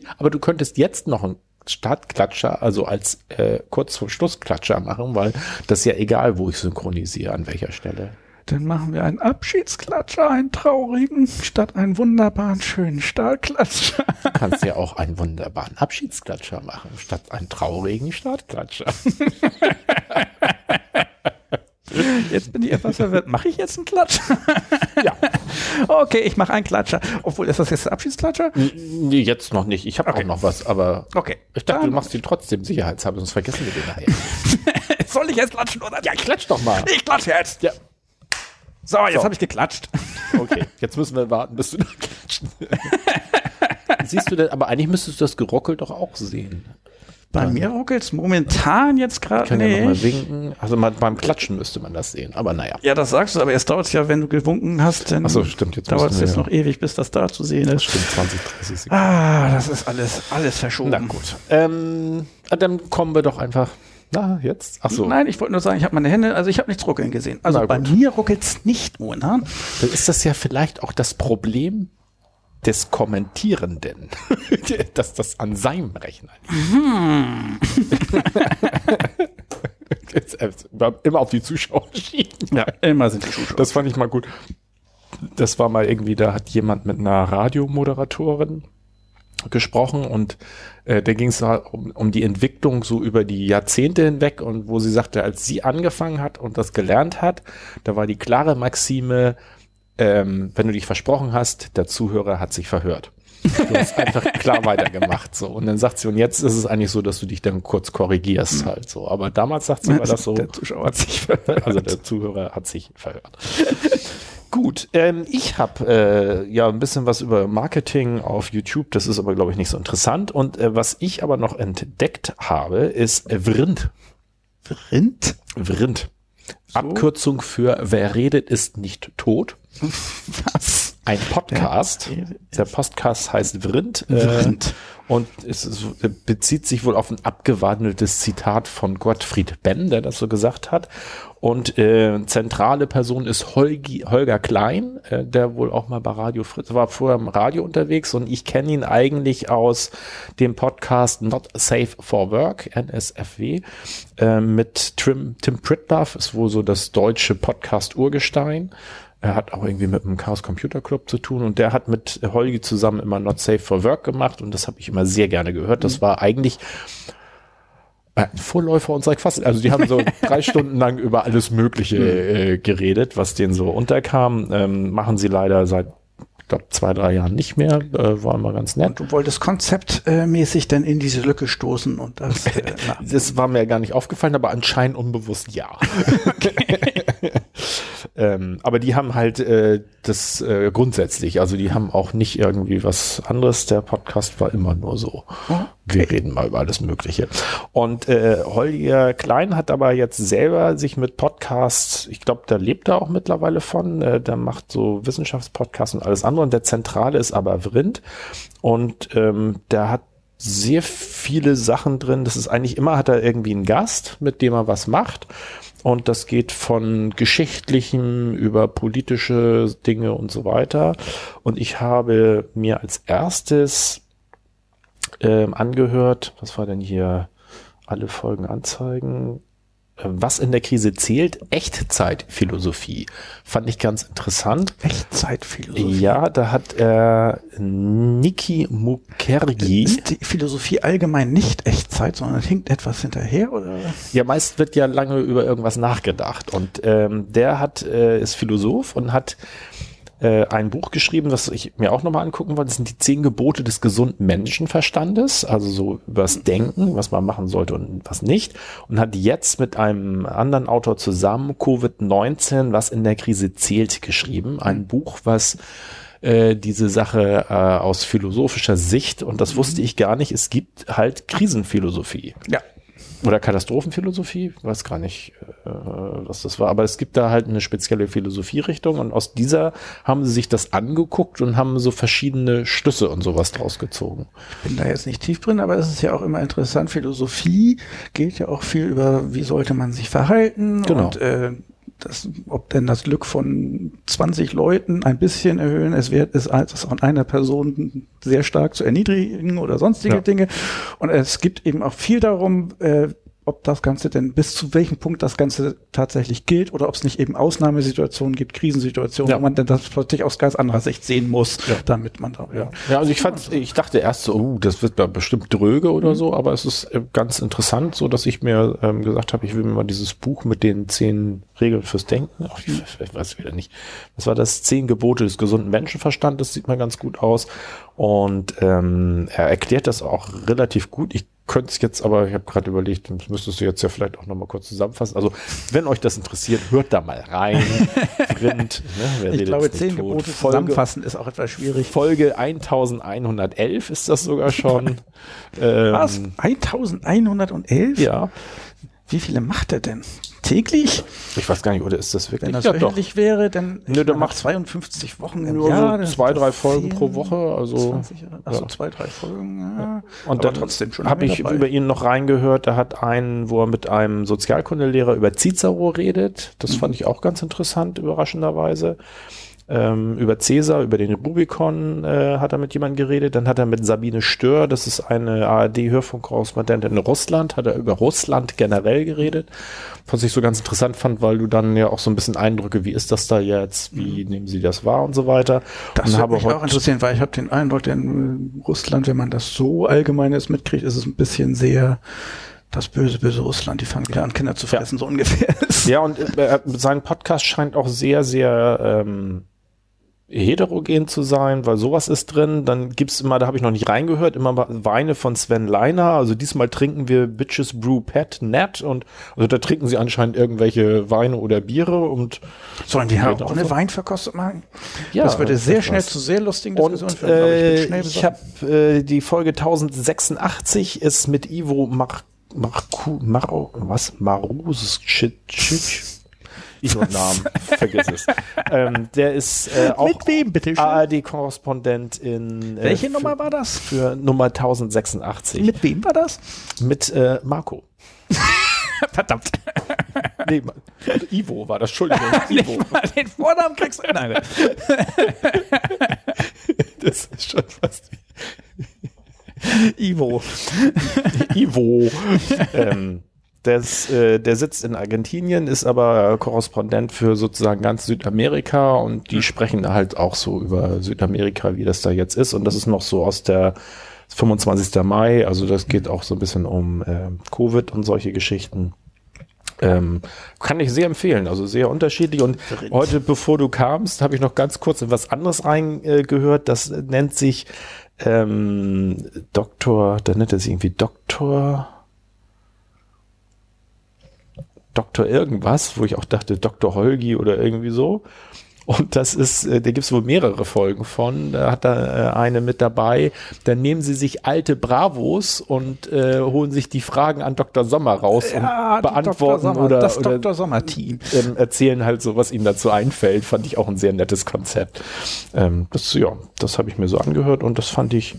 aber du könntest jetzt noch einen Startklatscher, also als äh, kurz vor Schlussklatscher machen, weil das ist ja egal, wo ich synchronisiere, an welcher Stelle. Dann machen wir einen Abschiedsklatscher, einen traurigen, statt einen wunderbaren, schönen Stahlklatscher. Du kannst ja auch einen wunderbaren Abschiedsklatscher machen, statt einen traurigen Startklatscher. Jetzt bin ich etwas verwirrt. Mache ich jetzt einen Klatscher? ja. Okay, ich mache einen Klatscher. Obwohl, ist das jetzt der Abschiedsklatscher? Nee, jetzt noch nicht. Ich habe Okay. auch noch was, aber Okay. ich dachte, du Dann- machst ihn trotzdem sicherheitshalber, sonst vergessen wir den nachher. Soll ich jetzt klatschen oder? Ja, ich Klatsch doch mal. Ich klatsche jetzt. Ja. So, jetzt So. habe ich geklatscht. Okay, jetzt müssen wir warten, bis du da klatschen. Siehst du denn, aber eigentlich müsstest du das Gerockelt doch auch sehen. Bei mir ruckelt's momentan jetzt gerade Ich kann ja noch mal nicht. winken. Also mal, beim Klatschen müsste man das sehen, aber naja. Ja, das sagst du, aber erst dauert es ja, wenn du gewunken hast, dann so, stimmt, jetzt dauert es jetzt ja- noch ewig, bis das da zu sehen ist. Stimmt, 20, 30 Sekunden. Ah, das ist alles, alles verschoben. Na gut. Ähm, dann kommen wir doch einfach. Na, jetzt? Ach so. Nein, ich wollte nur sagen, ich habe meine Hände, also ich habe nichts ruckeln gesehen. Also bei mir ruckelt's nicht, Mona. Dann ist das ja vielleicht auch das Problem des Kommentierenden, dass das an seinem Rechner Jetzt, äh, immer auf die Zuschauer schieben. Ja, immer sind die Zuschauer. Das fand ich mal gut. Das war mal irgendwie, da hat jemand mit einer Radiomoderatorin gesprochen und äh, da ging es um, um die Entwicklung so über die Jahrzehnte hinweg und wo sie sagte, als sie angefangen hat und das gelernt hat, da war die klare Maxime, ähm, wenn du dich versprochen hast, der Zuhörer hat sich verhört. Du hast einfach klar weitergemacht so und dann sagt sie und jetzt ist es eigentlich so, dass du dich dann kurz korrigierst halt so. Aber damals sagt sie war das so. Der Zuschauer hat sich verhört. Also der Zuhörer hat sich verhört. Gut, ähm, ich habe äh, ja ein bisschen was über Marketing auf YouTube, das ist aber glaube ich nicht so interessant. Und äh, was ich aber noch entdeckt habe, ist Vrind. Rind? Vrind. Abkürzung für Wer redet ist nicht tot. Was? Ein Podcast. Der Podcast heißt Vrind. Äh, Vrind. und es ist, bezieht sich wohl auf ein abgewandeltes Zitat von Gottfried Benn, der das so gesagt hat. Und äh, zentrale Person ist Holgi, Holger Klein, äh, der wohl auch mal bei Radio Fritz war vorher im Radio unterwegs und ich kenne ihn eigentlich aus dem Podcast Not Safe for Work, NSFW, äh, mit Tim, Tim Pritlove, ist wohl so das deutsche Podcast-Urgestein. Er hat auch irgendwie mit dem Chaos Computer Club zu tun und der hat mit Holgi zusammen immer Not Safe for Work gemacht und das habe ich immer sehr gerne gehört. Das war eigentlich äh, ein Vorläufer unserer Quassel. Also die haben so drei Stunden lang über alles Mögliche äh, geredet, was denen so unterkam. Ähm, machen sie leider seit glaube zwei, drei Jahren nicht mehr. Äh, war immer ganz nett. Und du wolltest konzeptmäßig dann in diese Lücke stoßen und das. Äh, Das war mir gar nicht aufgefallen, aber anscheinend unbewusst ja. ähm, aber die haben halt äh, das äh, grundsätzlich, also die haben auch nicht irgendwie was anderes. Der Podcast war immer nur so. Wir reden mal über alles Mögliche. Und äh, Holger Klein hat aber jetzt selber sich mit Podcasts, ich glaube, der lebt da auch mittlerweile von, äh, der macht so Wissenschaftspodcasts und alles andere. Und der Zentrale ist aber Vrind. Und ähm, der hat sehr viele Sachen drin. Das ist eigentlich immer, hat er irgendwie einen Gast, mit dem er was macht. Und das geht von geschichtlichem über politische Dinge und so weiter. Und ich habe mir als erstes ähm, angehört, was war denn hier? Alle Folgen anzeigen. Was in der Krise zählt? Echtzeit-Philosophie. Fand ich ganz interessant. Echtzeitphilosophie. Ja, da hat er Niki Mukherjee. Ist die Philosophie allgemein nicht Echtzeit, sondern hinkt etwas hinterher oder? Ja, meist wird ja lange über irgendwas nachgedacht. Und ähm, der hat, äh, ist Philosoph und hat äh, ein Buch geschrieben, was ich mir auch nochmal angucken wollte. Das sind die zehn Gebote des gesunden Menschenverstandes, also so übers Denken, was man machen sollte und was nicht. Und hat jetzt mit einem anderen Autor zusammen Covid-19, was in der Krise zählt, geschrieben. Ein Buch, was äh, diese Sache äh, aus philosophischer Sicht, und das wusste ich gar nicht, es gibt halt Krisenphilosophie Ja. Oder Katastrophenphilosophie, ich weiß gar nicht, äh, was das war, aber es gibt da halt eine spezielle Philosophierichtung und aus dieser haben sie sich das angeguckt und haben so verschiedene Schlüsse und sowas draus gezogen. bin da jetzt nicht tief drin, aber es ist ja auch immer interessant. Philosophie geht ja auch viel über, wie sollte man sich verhalten Genau. und äh, das, ob denn das Glück von 20 Leuten ein bisschen erhöhen es wert ist, als es von einer Person sehr stark zu erniedrigen oder sonstige Ja. Dinge. Und es gibt eben auch viel darum, äh, ob das Ganze denn bis zu welchem Punkt das Ganze tatsächlich gilt oder ob es nicht eben Ausnahmesituationen gibt, Krisensituationen, Ja. wo man dann das plötzlich aus ganz anderer Sicht sehen muss, Ja. damit man da, ja. Ja, also ich fand, ich dachte erst so, uh, das wird da bestimmt dröge oder so, aber es ist äh, ganz interessant, so dass ich mir ähm, gesagt habe, ich will mir mal dieses Buch mit den zehn Regeln fürs Denken, ach, ich, ich weiß wieder nicht, was war das? Zehn Gebote des gesunden Menschenverstandes, sieht mal ganz gut aus. Und ähm, er erklärt das auch relativ gut. Ich könnte es jetzt, aber ich habe gerade überlegt, das müsstest du jetzt ja vielleicht auch nochmal kurz zusammenfassen. Also, wenn euch das interessiert, hört da mal rein. Rind, ne? Ich glaube, zehn. Gebote Folge- zusammenfassen ist auch etwas schwierig. Folge 1111 ist das sogar schon. ähm, Was? 1111? Ja. Wie viele macht er denn? Täglich? Ich weiß gar nicht, oder ist das wirklich? Wenn das ja, doch. wöchentlich wäre, dann der man macht- hat 52 Wochen im Nur Jahr. so dann zwei, drei Folgen 10, pro Woche. Also 20, achso, ja. zwei, drei Folgen. Ja. Und Aber dann trotzdem schon habe ich dabei. über ihn noch reingehört. Er hat einen, wo er mit einem Sozialkundelehrer über Cicero redet. Das Mhm. fand ich auch ganz interessant, überraschenderweise. Ähm, über Cäsar, über den Rubicon äh, hat er mit jemandem geredet. Dann hat er mit Sabine Stör, das ist eine ARD-Hörfunkkorrespondentin in Russland, hat er über Russland generell geredet. Was ich so ganz interessant fand, weil du dann ja auch so ein bisschen Eindrücke, wie ist das da jetzt, wie nehmen sie das wahr und so weiter. Das würde mich auch interessieren, weil ich habe den Eindruck, in Russland, wenn man das so allgemein jetzt mitkriegt, ist es ein bisschen sehr das böse, böse Russland, die fangen wieder an, Kinder zu fressen, ja. so ungefähr. Ja, und äh, sein Podcast scheint auch sehr, sehr ähm, heterogen zu sein, weil sowas ist drin. Dann gibt's immer, da habe ich noch nicht reingehört, immer Weine von Sven Leiner. Also diesmal trinken wir Bitches Brew Pet Net und also da trinken sie anscheinend irgendwelche Weine oder Biere und sollen die halt auch eine so. Weinverkostung machen? Ja, das würde sehr schnell was. zu sehr lustigen Diskussionen führen. Äh, ich, ich habe äh, die Folge 1086 ist mit Ivo Mar Marku Mar was Marus Shit Namen, vergiss es. Ähm, der ist äh, auch Mit wem, bitte ARD-Korrespondent in. Äh, Welche Nummer war das? Für Nummer 1086. Mit wem war das? Mit äh, Marco. Verdammt. Nee, Ivo war das, Entschuldigung. Ivo. den Vornamen kriegst du. Nein. das ist schon fast Ivo. Ivo. ähm, des, äh, der sitzt in Argentinien, ist aber Korrespondent für sozusagen ganz Südamerika und die sprechen halt auch so über Südamerika, wie das da jetzt ist. Und das ist noch so aus der 25. Mai, also das geht auch so ein bisschen um äh, Covid und solche Geschichten. Ähm, kann ich sehr empfehlen, also sehr unterschiedlich. Und Rind. heute, bevor du kamst, habe ich noch ganz kurz in was anderes reingehört. das nennt sich ähm, Doktor, da nennt er sich irgendwie Doktor Dr. irgendwas, wo ich auch dachte, Dr. Holgi oder irgendwie so. Und das ist, äh, da gibt es wohl mehrere Folgen von. Da hat da äh, eine mit dabei. Dann nehmen sie sich alte Bravos und äh, holen sich die Fragen an Dr. Sommer raus ja, und beantworten Sommer, oder, das oder Dr. Sommer Team ähm, erzählen halt so, was ihnen dazu einfällt. Fand ich auch ein sehr nettes Konzept. Ähm, das ja, das habe ich mir so angehört und das fand ich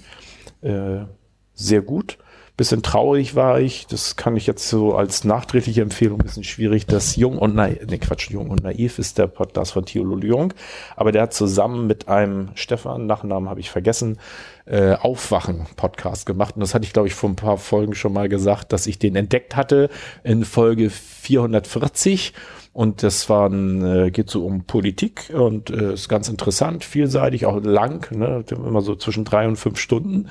äh, sehr gut. Bisschen traurig war ich, das kann ich jetzt so als nachträgliche Empfehlung ein bisschen schwierig, dass Jung und Naiv, ne Quatsch, Jung und Naiv ist der Podcast von Theo Jung, aber der hat zusammen mit einem Stefan, Nachnamen habe ich vergessen, äh, Aufwachen-Podcast gemacht. Und das hatte ich, glaube ich, vor ein paar Folgen schon mal gesagt, dass ich den entdeckt hatte in Folge 440 und das war ein, äh, geht so um Politik und äh, ist ganz interessant, vielseitig, auch lang, ne, immer so zwischen drei und fünf Stunden.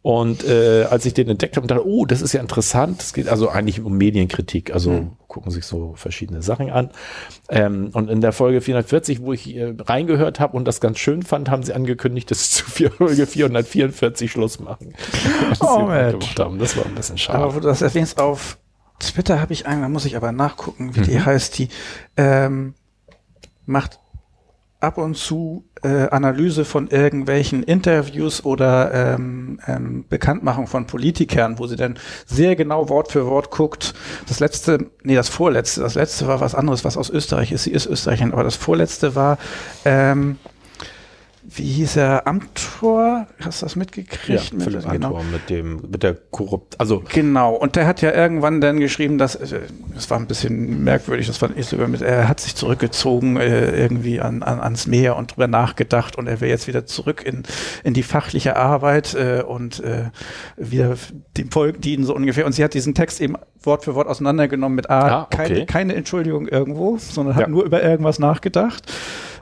Und äh, als ich den entdeckt habe, dachte, oh, das ist ja interessant. Es geht also eigentlich um Medienkritik. Also hm. gucken sich so verschiedene Sachen an. Ähm, und in der Folge 440, wo ich äh, reingehört habe und das ganz schön fand, haben sie angekündigt, dass sie zu Folge 444 Schluss machen. oh, haben. Das war ein bisschen schade. Aber wo du das erwähnst, auf Twitter habe ich einen, da muss ich aber nachgucken, wie mhm. die heißt. Die ähm, macht ab und zu äh, Analyse von irgendwelchen Interviews oder ähm, ähm, Bekanntmachung von Politikern, wo sie dann sehr genau Wort für Wort guckt. Das letzte, nee, das vorletzte, das letzte war was anderes, was aus Österreich ist. Sie ist Österreicherin, aber das vorletzte war ähm, wie hieß er, Amtor? Hast du das mitgekriegt? Ja, Philipp mit, genau. mit dem, mit der Korrupt, also. Genau. Und der hat ja irgendwann dann geschrieben, dass, äh, das war ein bisschen merkwürdig, das fand ich sogar mit, er hat sich zurückgezogen, äh, irgendwie an, an, ans Meer und drüber nachgedacht und er will jetzt wieder zurück in, in die fachliche Arbeit, äh, und, äh, wieder dem Volk dienen, so ungefähr. Und sie hat diesen Text eben Wort für Wort auseinandergenommen mit, ah, ah okay. keine, keine Entschuldigung irgendwo, sondern hat ja. nur über irgendwas nachgedacht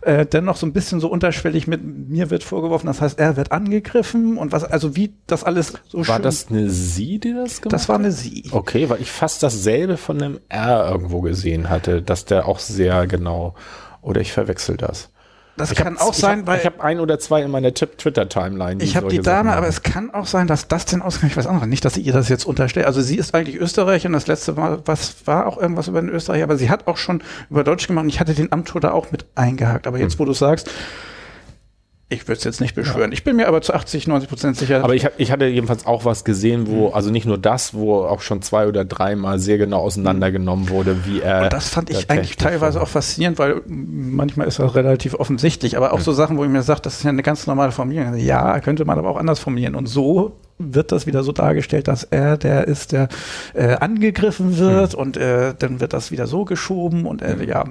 äh, dennoch so ein bisschen so unterschwellig mit mir wird vorgeworfen, das heißt, er wird angegriffen und was, also wie das alles so War schön, das eine Sie, die das gemacht hat? Das war eine Sie. Okay, weil ich fast dasselbe von einem R irgendwo gesehen hatte, dass der auch sehr genau, oder ich verwechsel das. Das ich kann auch sein, hab, weil ich habe ein oder zwei in meiner Twitter-Timeline. Ich habe die Dame, aber es kann auch sein, dass das denn ausgerechnet was anderes. Nicht, dass sie ihr das jetzt unterstellt. Also sie ist eigentlich Österreicherin. Das letzte Mal, was war auch irgendwas über den Österreich, aber sie hat auch schon über Deutsch gemacht. Und ich hatte den Amtor da auch mit eingehakt. Aber jetzt, hm. wo du sagst, ich würde es jetzt nicht beschwören. Ja. Ich bin mir aber zu 80, 90 Prozent sicher. Aber ich, ich hatte jedenfalls auch was gesehen, wo, mhm. also nicht nur das, wo auch schon zwei oder dreimal sehr genau auseinandergenommen wurde, wie er. Und das fand ich eigentlich teilweise auch faszinierend, weil manchmal ist das relativ offensichtlich, aber auch mhm. so Sachen, wo ich mir sage, das ist ja eine ganz normale Formulierung. Ja, könnte man aber auch anders formulieren. Und so wird das wieder so dargestellt, dass er der ist, der äh, angegriffen wird mhm. und äh, dann wird das wieder so geschoben und äh, ja.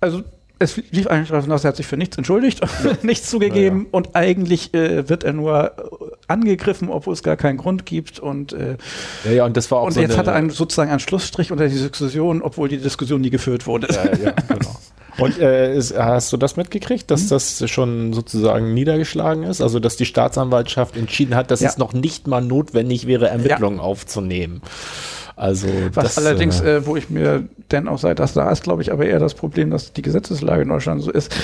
Also es lief eigentlich darauf hinaus, er hat sich für nichts entschuldigt, nichts zugegeben Naja. und eigentlich äh, wird er nur äh, angegriffen, obwohl es gar keinen Grund gibt und äh, Ja, ja, und das war auch und so jetzt eine, hat er einen, sozusagen einen Schlussstrich unter die Diskussion, obwohl die Diskussion nie geführt wurde. Ja, ja, genau. Und äh, ist, hast du das mitgekriegt, dass das schon sozusagen niedergeschlagen ist? Also, dass die Staatsanwaltschaft entschieden hat, dass Ja. es noch nicht mal notwendig wäre, Ermittlungen aufzunehmen. Also, Was das, allerdings, äh, äh, wo ich mir denn auch seit das da ist, glaube ich, aber eher das Problem, dass die Gesetzeslage in Deutschland so ist.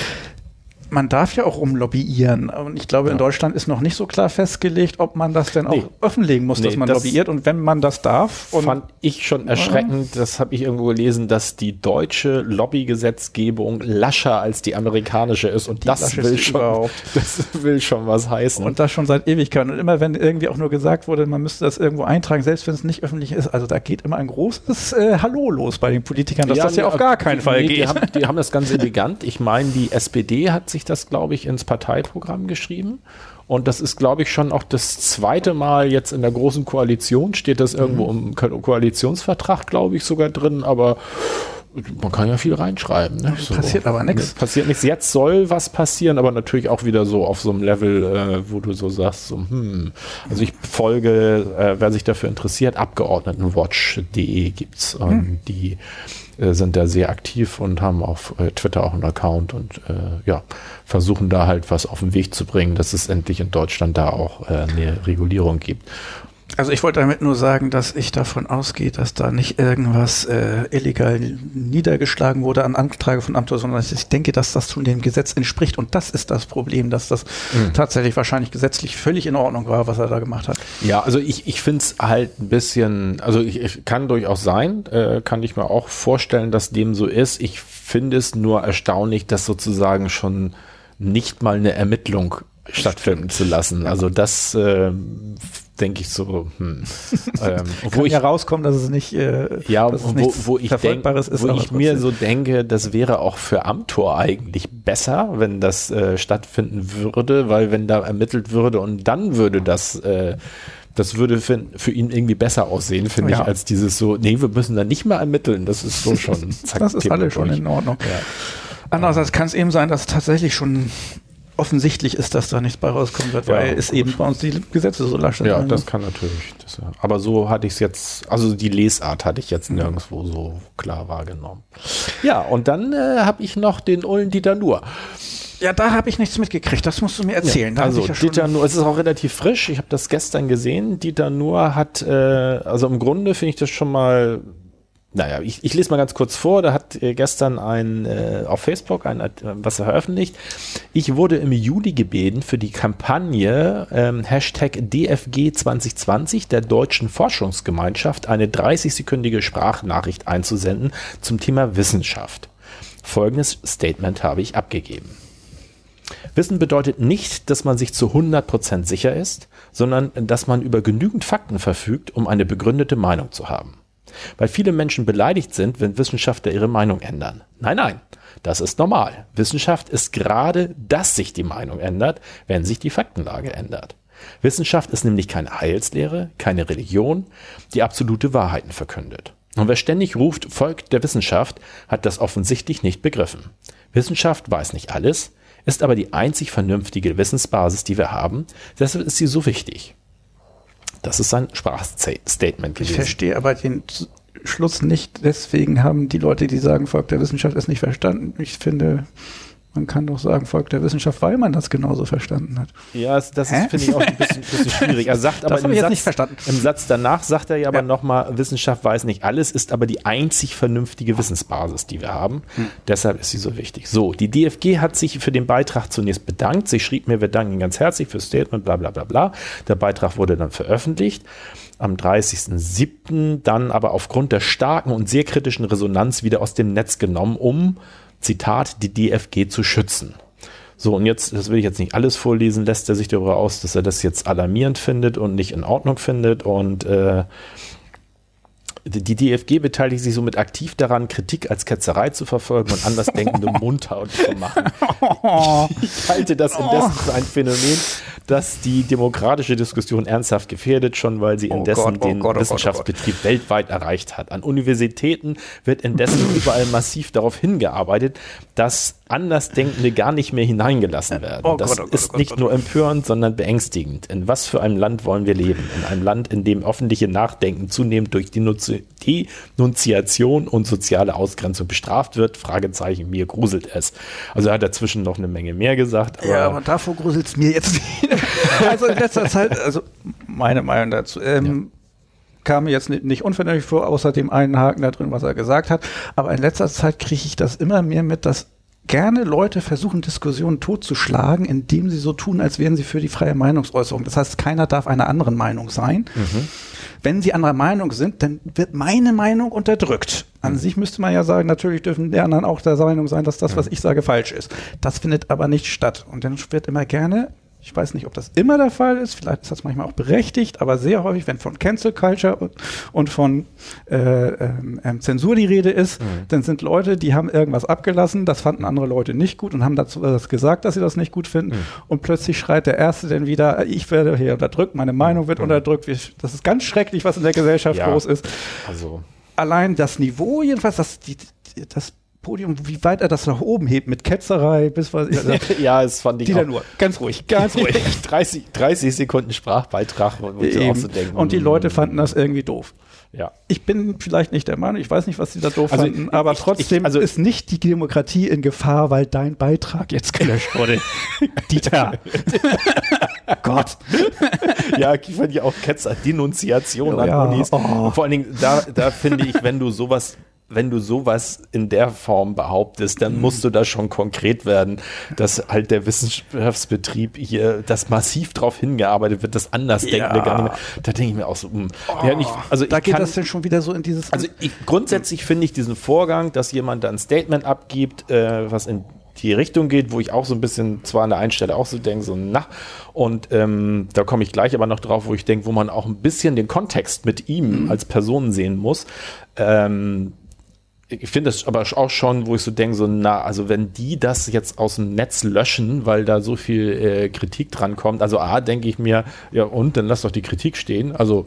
Man darf ja auch rumlobbyieren. Und ich glaube, in Deutschland ist noch nicht so klar festgelegt, ob man das denn auch Nee. offenlegen muss, dass Nee, man das lobbyiert. Und wenn man das darf, fand ich schon erschreckend, das habe ich irgendwo gelesen, dass die deutsche Lobbygesetzgebung lascher als die amerikanische ist und das lasch ist will schon, überhaupt. das will schon was heißen. Und das schon seit Ewigkeiten. Und immer wenn irgendwie auch nur gesagt wurde, man müsste das irgendwo eintragen, selbst wenn es nicht öffentlich ist, also da geht immer ein großes äh, Hallo los bei den Politikern, dass das ja nee, auf gar keinen nee, Fall die geht. Haben, die haben das ganz elegant. Ich meine, die SPD hat sich das, glaube ich, ins Parteiprogramm geschrieben. Und das ist, glaube ich, schon auch das zweite Mal jetzt in der großen Koalition, steht das irgendwo im Ko Koalitionsvertrag, glaube ich, sogar drin, aber man kann ja viel reinschreiben. Ne? So. Passiert aber nichts. Passiert nichts. Jetzt soll was passieren, aber natürlich auch wieder so auf so einem Level, äh, wo du so sagst, so, hm. Also ich folge, äh, wer sich dafür interessiert, Abgeordnetenwatch.de gibt's. Ähm, Hm. Die äh, sind da sehr aktiv und haben auf äh, Twitter auch einen Account und äh, ja, versuchen da halt was auf den Weg zu bringen, dass es endlich in Deutschland da auch äh, eine Regulierung gibt. Also ich wollte damit nur sagen, dass ich davon ausgehe, dass da nicht irgendwas äh, illegal niedergeschlagen wurde an Anklage von Amt, sondern dass ich denke, dass das schon dem Gesetz entspricht. Und das ist das Problem, dass das tatsächlich wahrscheinlich gesetzlich völlig in Ordnung war, was er da gemacht hat. Ja, also ich, ich finde es halt ein bisschen, also ich, ich kann durchaus sein, äh, kann ich mir auch vorstellen, dass dem so ist. Ich finde es nur erstaunlich, dass sozusagen schon nicht mal eine Ermittlung stattfinden zu lassen. Also das äh, denke ich so, hm. ähm, Wo ich ja rauskommen, dass es nicht, äh, ja, wo, wo ich, denk, Verfolgbares ist. wo ich mir so denke, das wäre auch für Amtor eigentlich besser, wenn das äh, stattfinden würde, weil wenn da ermittelt würde und dann würde das äh, das würde für, für ihn irgendwie besser aussehen, finde Ja. ich, als dieses so, nee, wir müssen da nicht mal ermitteln. Das ist so schon, zack, das ist alles schon in Ordnung. Andererseits kann es eben sein, dass tatsächlich schon offensichtlich ist, dass da nichts bei rauskommen wird, Ja, weil es eben bei uns die Gesetze so lasch sind. Ja, Also, das kann natürlich. Das, ja. Aber so hatte ich es jetzt, also die Lesart hatte ich jetzt nirgendwo so klar wahrgenommen. Ja, und dann äh, habe ich noch den Ullen Dieter Nuhr. ja, da habe ich nichts mitgekriegt. Das musst du mir erzählen. Da hab also ja Dieter Nuhr, es ist auch relativ frisch. Ich habe das gestern gesehen. Dieter Nuhr hat, äh, also im Grunde finde ich das schon mal. Naja, ich, ich lese mal ganz kurz vor. Da hat äh, gestern ein äh, auf Facebook ein, was veröffentlicht. Ich wurde im Juli gebeten, für die Kampagne ähm, Hashtag DFG 2020 der Deutschen Forschungsgemeinschaft eine 30-sekündige Sprachnachricht einzusenden zum Thema Wissenschaft. Folgendes Statement habe ich abgegeben. Wissen bedeutet nicht, dass man sich zu 100% sicher ist, sondern dass man über genügend Fakten verfügt, um eine begründete Meinung zu haben. Weil viele Menschen beleidigt sind, wenn Wissenschaftler ihre Meinung ändern. Nein, nein, das ist normal. Wissenschaft ist gerade, dass sich die Meinung ändert, wenn sich die Faktenlage ändert. Wissenschaft ist nämlich keine Heilslehre, keine Religion, die absolute Wahrheiten verkündet. Und wer ständig ruft, folgt der Wissenschaft, hat das offensichtlich nicht begriffen. Wissenschaft weiß nicht alles, ist aber die einzig vernünftige Wissensbasis, die wir haben. Deshalb ist sie so wichtig. Das ist sein Sprachstatement Ich gewesen. verstehe aber den Schluss nicht. Deswegen haben die Leute, die sagen, Volk der Wissenschaft ist nicht verstanden. Ich finde, man kann doch sagen, Volk der Wissenschaft, weil man das genauso verstanden hat. Ja, das, das Hä? ist, finde ich, auch ein bisschen, bisschen schwierig. Er sagt aber im Satz, nicht verstanden. im Satz danach sagt er ja aber Ja. nochmal, Wissenschaft weiß nicht alles, ist aber die einzig vernünftige Wissensbasis, die wir haben. Hm. Deshalb ist sie so wichtig. So, die DFG hat sich für den Beitrag zunächst bedankt. Sie schrieb mir, wir danken Ihnen ganz herzlich fürs Statement, bla bla bla bla. Der Beitrag wurde dann veröffentlicht am 30.07. dann aber aufgrund der starken und sehr kritischen Resonanz wieder aus dem Netz genommen, um, Zitat, die DFG zu schützen. So, und jetzt, das will ich jetzt nicht alles vorlesen, lässt er sich darüber aus, dass er das jetzt alarmierend findet und nicht in Ordnung findet. Und äh, die DFG beteiligt sich somit aktiv daran, Kritik als Ketzerei zu verfolgen und Andersdenkende munter zu machen. Ich halte das indessen für ein Phänomen, das die demokratische Diskussion ernsthaft gefährdet, schon weil sie Oh indessen Gott, oh den Gott, oh Gott, oh Wissenschaftsbetrieb weltweit erreicht hat. An Universitäten wird indessen überall massiv darauf hingearbeitet, dass Andersdenkende gar nicht mehr hineingelassen werden. Oh das Gott, oh Gott, ist oh Gott, nicht oh nur empörend, sondern beängstigend. In was für einem Land wollen wir leben? In einem Land, in dem öffentliche Nachdenken zunehmend durch Denunzi- Denunziation und soziale Ausgrenzung bestraft wird? Fragezeichen, mir gruselt es. Also er hat dazwischen noch eine Menge mehr gesagt. Ja, aber davor gruselt es mir jetzt wieder. Also in letzter Zeit, also meine Meinung dazu, ähm, kam mir jetzt nicht, nicht unvernünftig vor, außer dem einen Haken da drin, was er gesagt hat. Aber in letzter Zeit kriege ich das immer mehr mit, dass gerne Leute versuchen, Diskussionen totzuschlagen, indem sie so tun, als wären sie für die freie Meinungsäußerung. Das heißt, keiner darf einer anderen Meinung sein. Wenn sie anderer Meinung sind, dann wird meine Meinung unterdrückt. An sich müsste man ja sagen, natürlich dürfen die anderen auch der Meinung sein, dass das, was ich sage, falsch ist. Das findet aber nicht statt. Und dann wird immer gerne, ich weiß nicht, ob das immer der Fall ist, vielleicht ist das manchmal auch berechtigt, aber sehr häufig, wenn von Cancel Culture und, und von äh, ähm, ähm, Zensur die Rede ist, dann sind Leute, die haben irgendwas abgelassen, das fanden andere Leute nicht gut und haben dazu das gesagt, dass sie das nicht gut finden. Und plötzlich schreit der Erste dann wieder, ich werde hier unterdrückt, meine Meinung wird unterdrückt. Wir- Das ist ganz schrecklich, was in der Gesellschaft Ja. los ist also allein das Niveau, jedenfalls das, die, das Podium, wie weit er das nach oben hebt mit Ketzerei, bis was. Also, ja, es fand ich die auch. nur. Ganz ruhig, ganz ruhig. 30, 30 Sekunden Sprachbeitrag, ich auch Eben. denken, Und die Leute fanden das irgendwie doof. Ja. Ich bin vielleicht nicht der Meinung, ich weiß nicht, was sie da doof Also fanden, ich- aber ich- trotzdem also- ist nicht die Demokratie in Gefahr, weil dein Beitrag jetzt gelöscht wurde. Dieter. Gott. ja, ich fand ja auch Ketzer, Denunziation an Ja, Unis. oh. Vor allen Dingen, da, da finde ich, wenn du sowas wenn du sowas in der Form behauptest, dann musst du da schon konkret werden, dass halt der Wissenschaftsbetrieb hier, dass massiv darauf hingearbeitet wird, dass Andersdenkende Ja. gar nicht mehr. Da denke ich mir auch so, mh. ja, ich, also da geht kann, das denn schon wieder so in dieses. also ich, grundsätzlich finde ich diesen Vorgang, dass jemand da ein Statement abgibt, äh, was in die Richtung geht, wo ich auch so ein bisschen zwar an der einen Stelle auch so denke, so na, und ähm, da komme ich gleich aber noch drauf, wo ich denke, wo man auch ein bisschen den Kontext mit ihm als Person sehen muss. Ähm, ich finde das aber auch schon, wo ich so denke, so, na, also wenn die das jetzt aus dem Netz löschen, weil da so viel äh, Kritik dran kommt, also A, denke ich mir, ja und, dann lass doch die Kritik stehen, also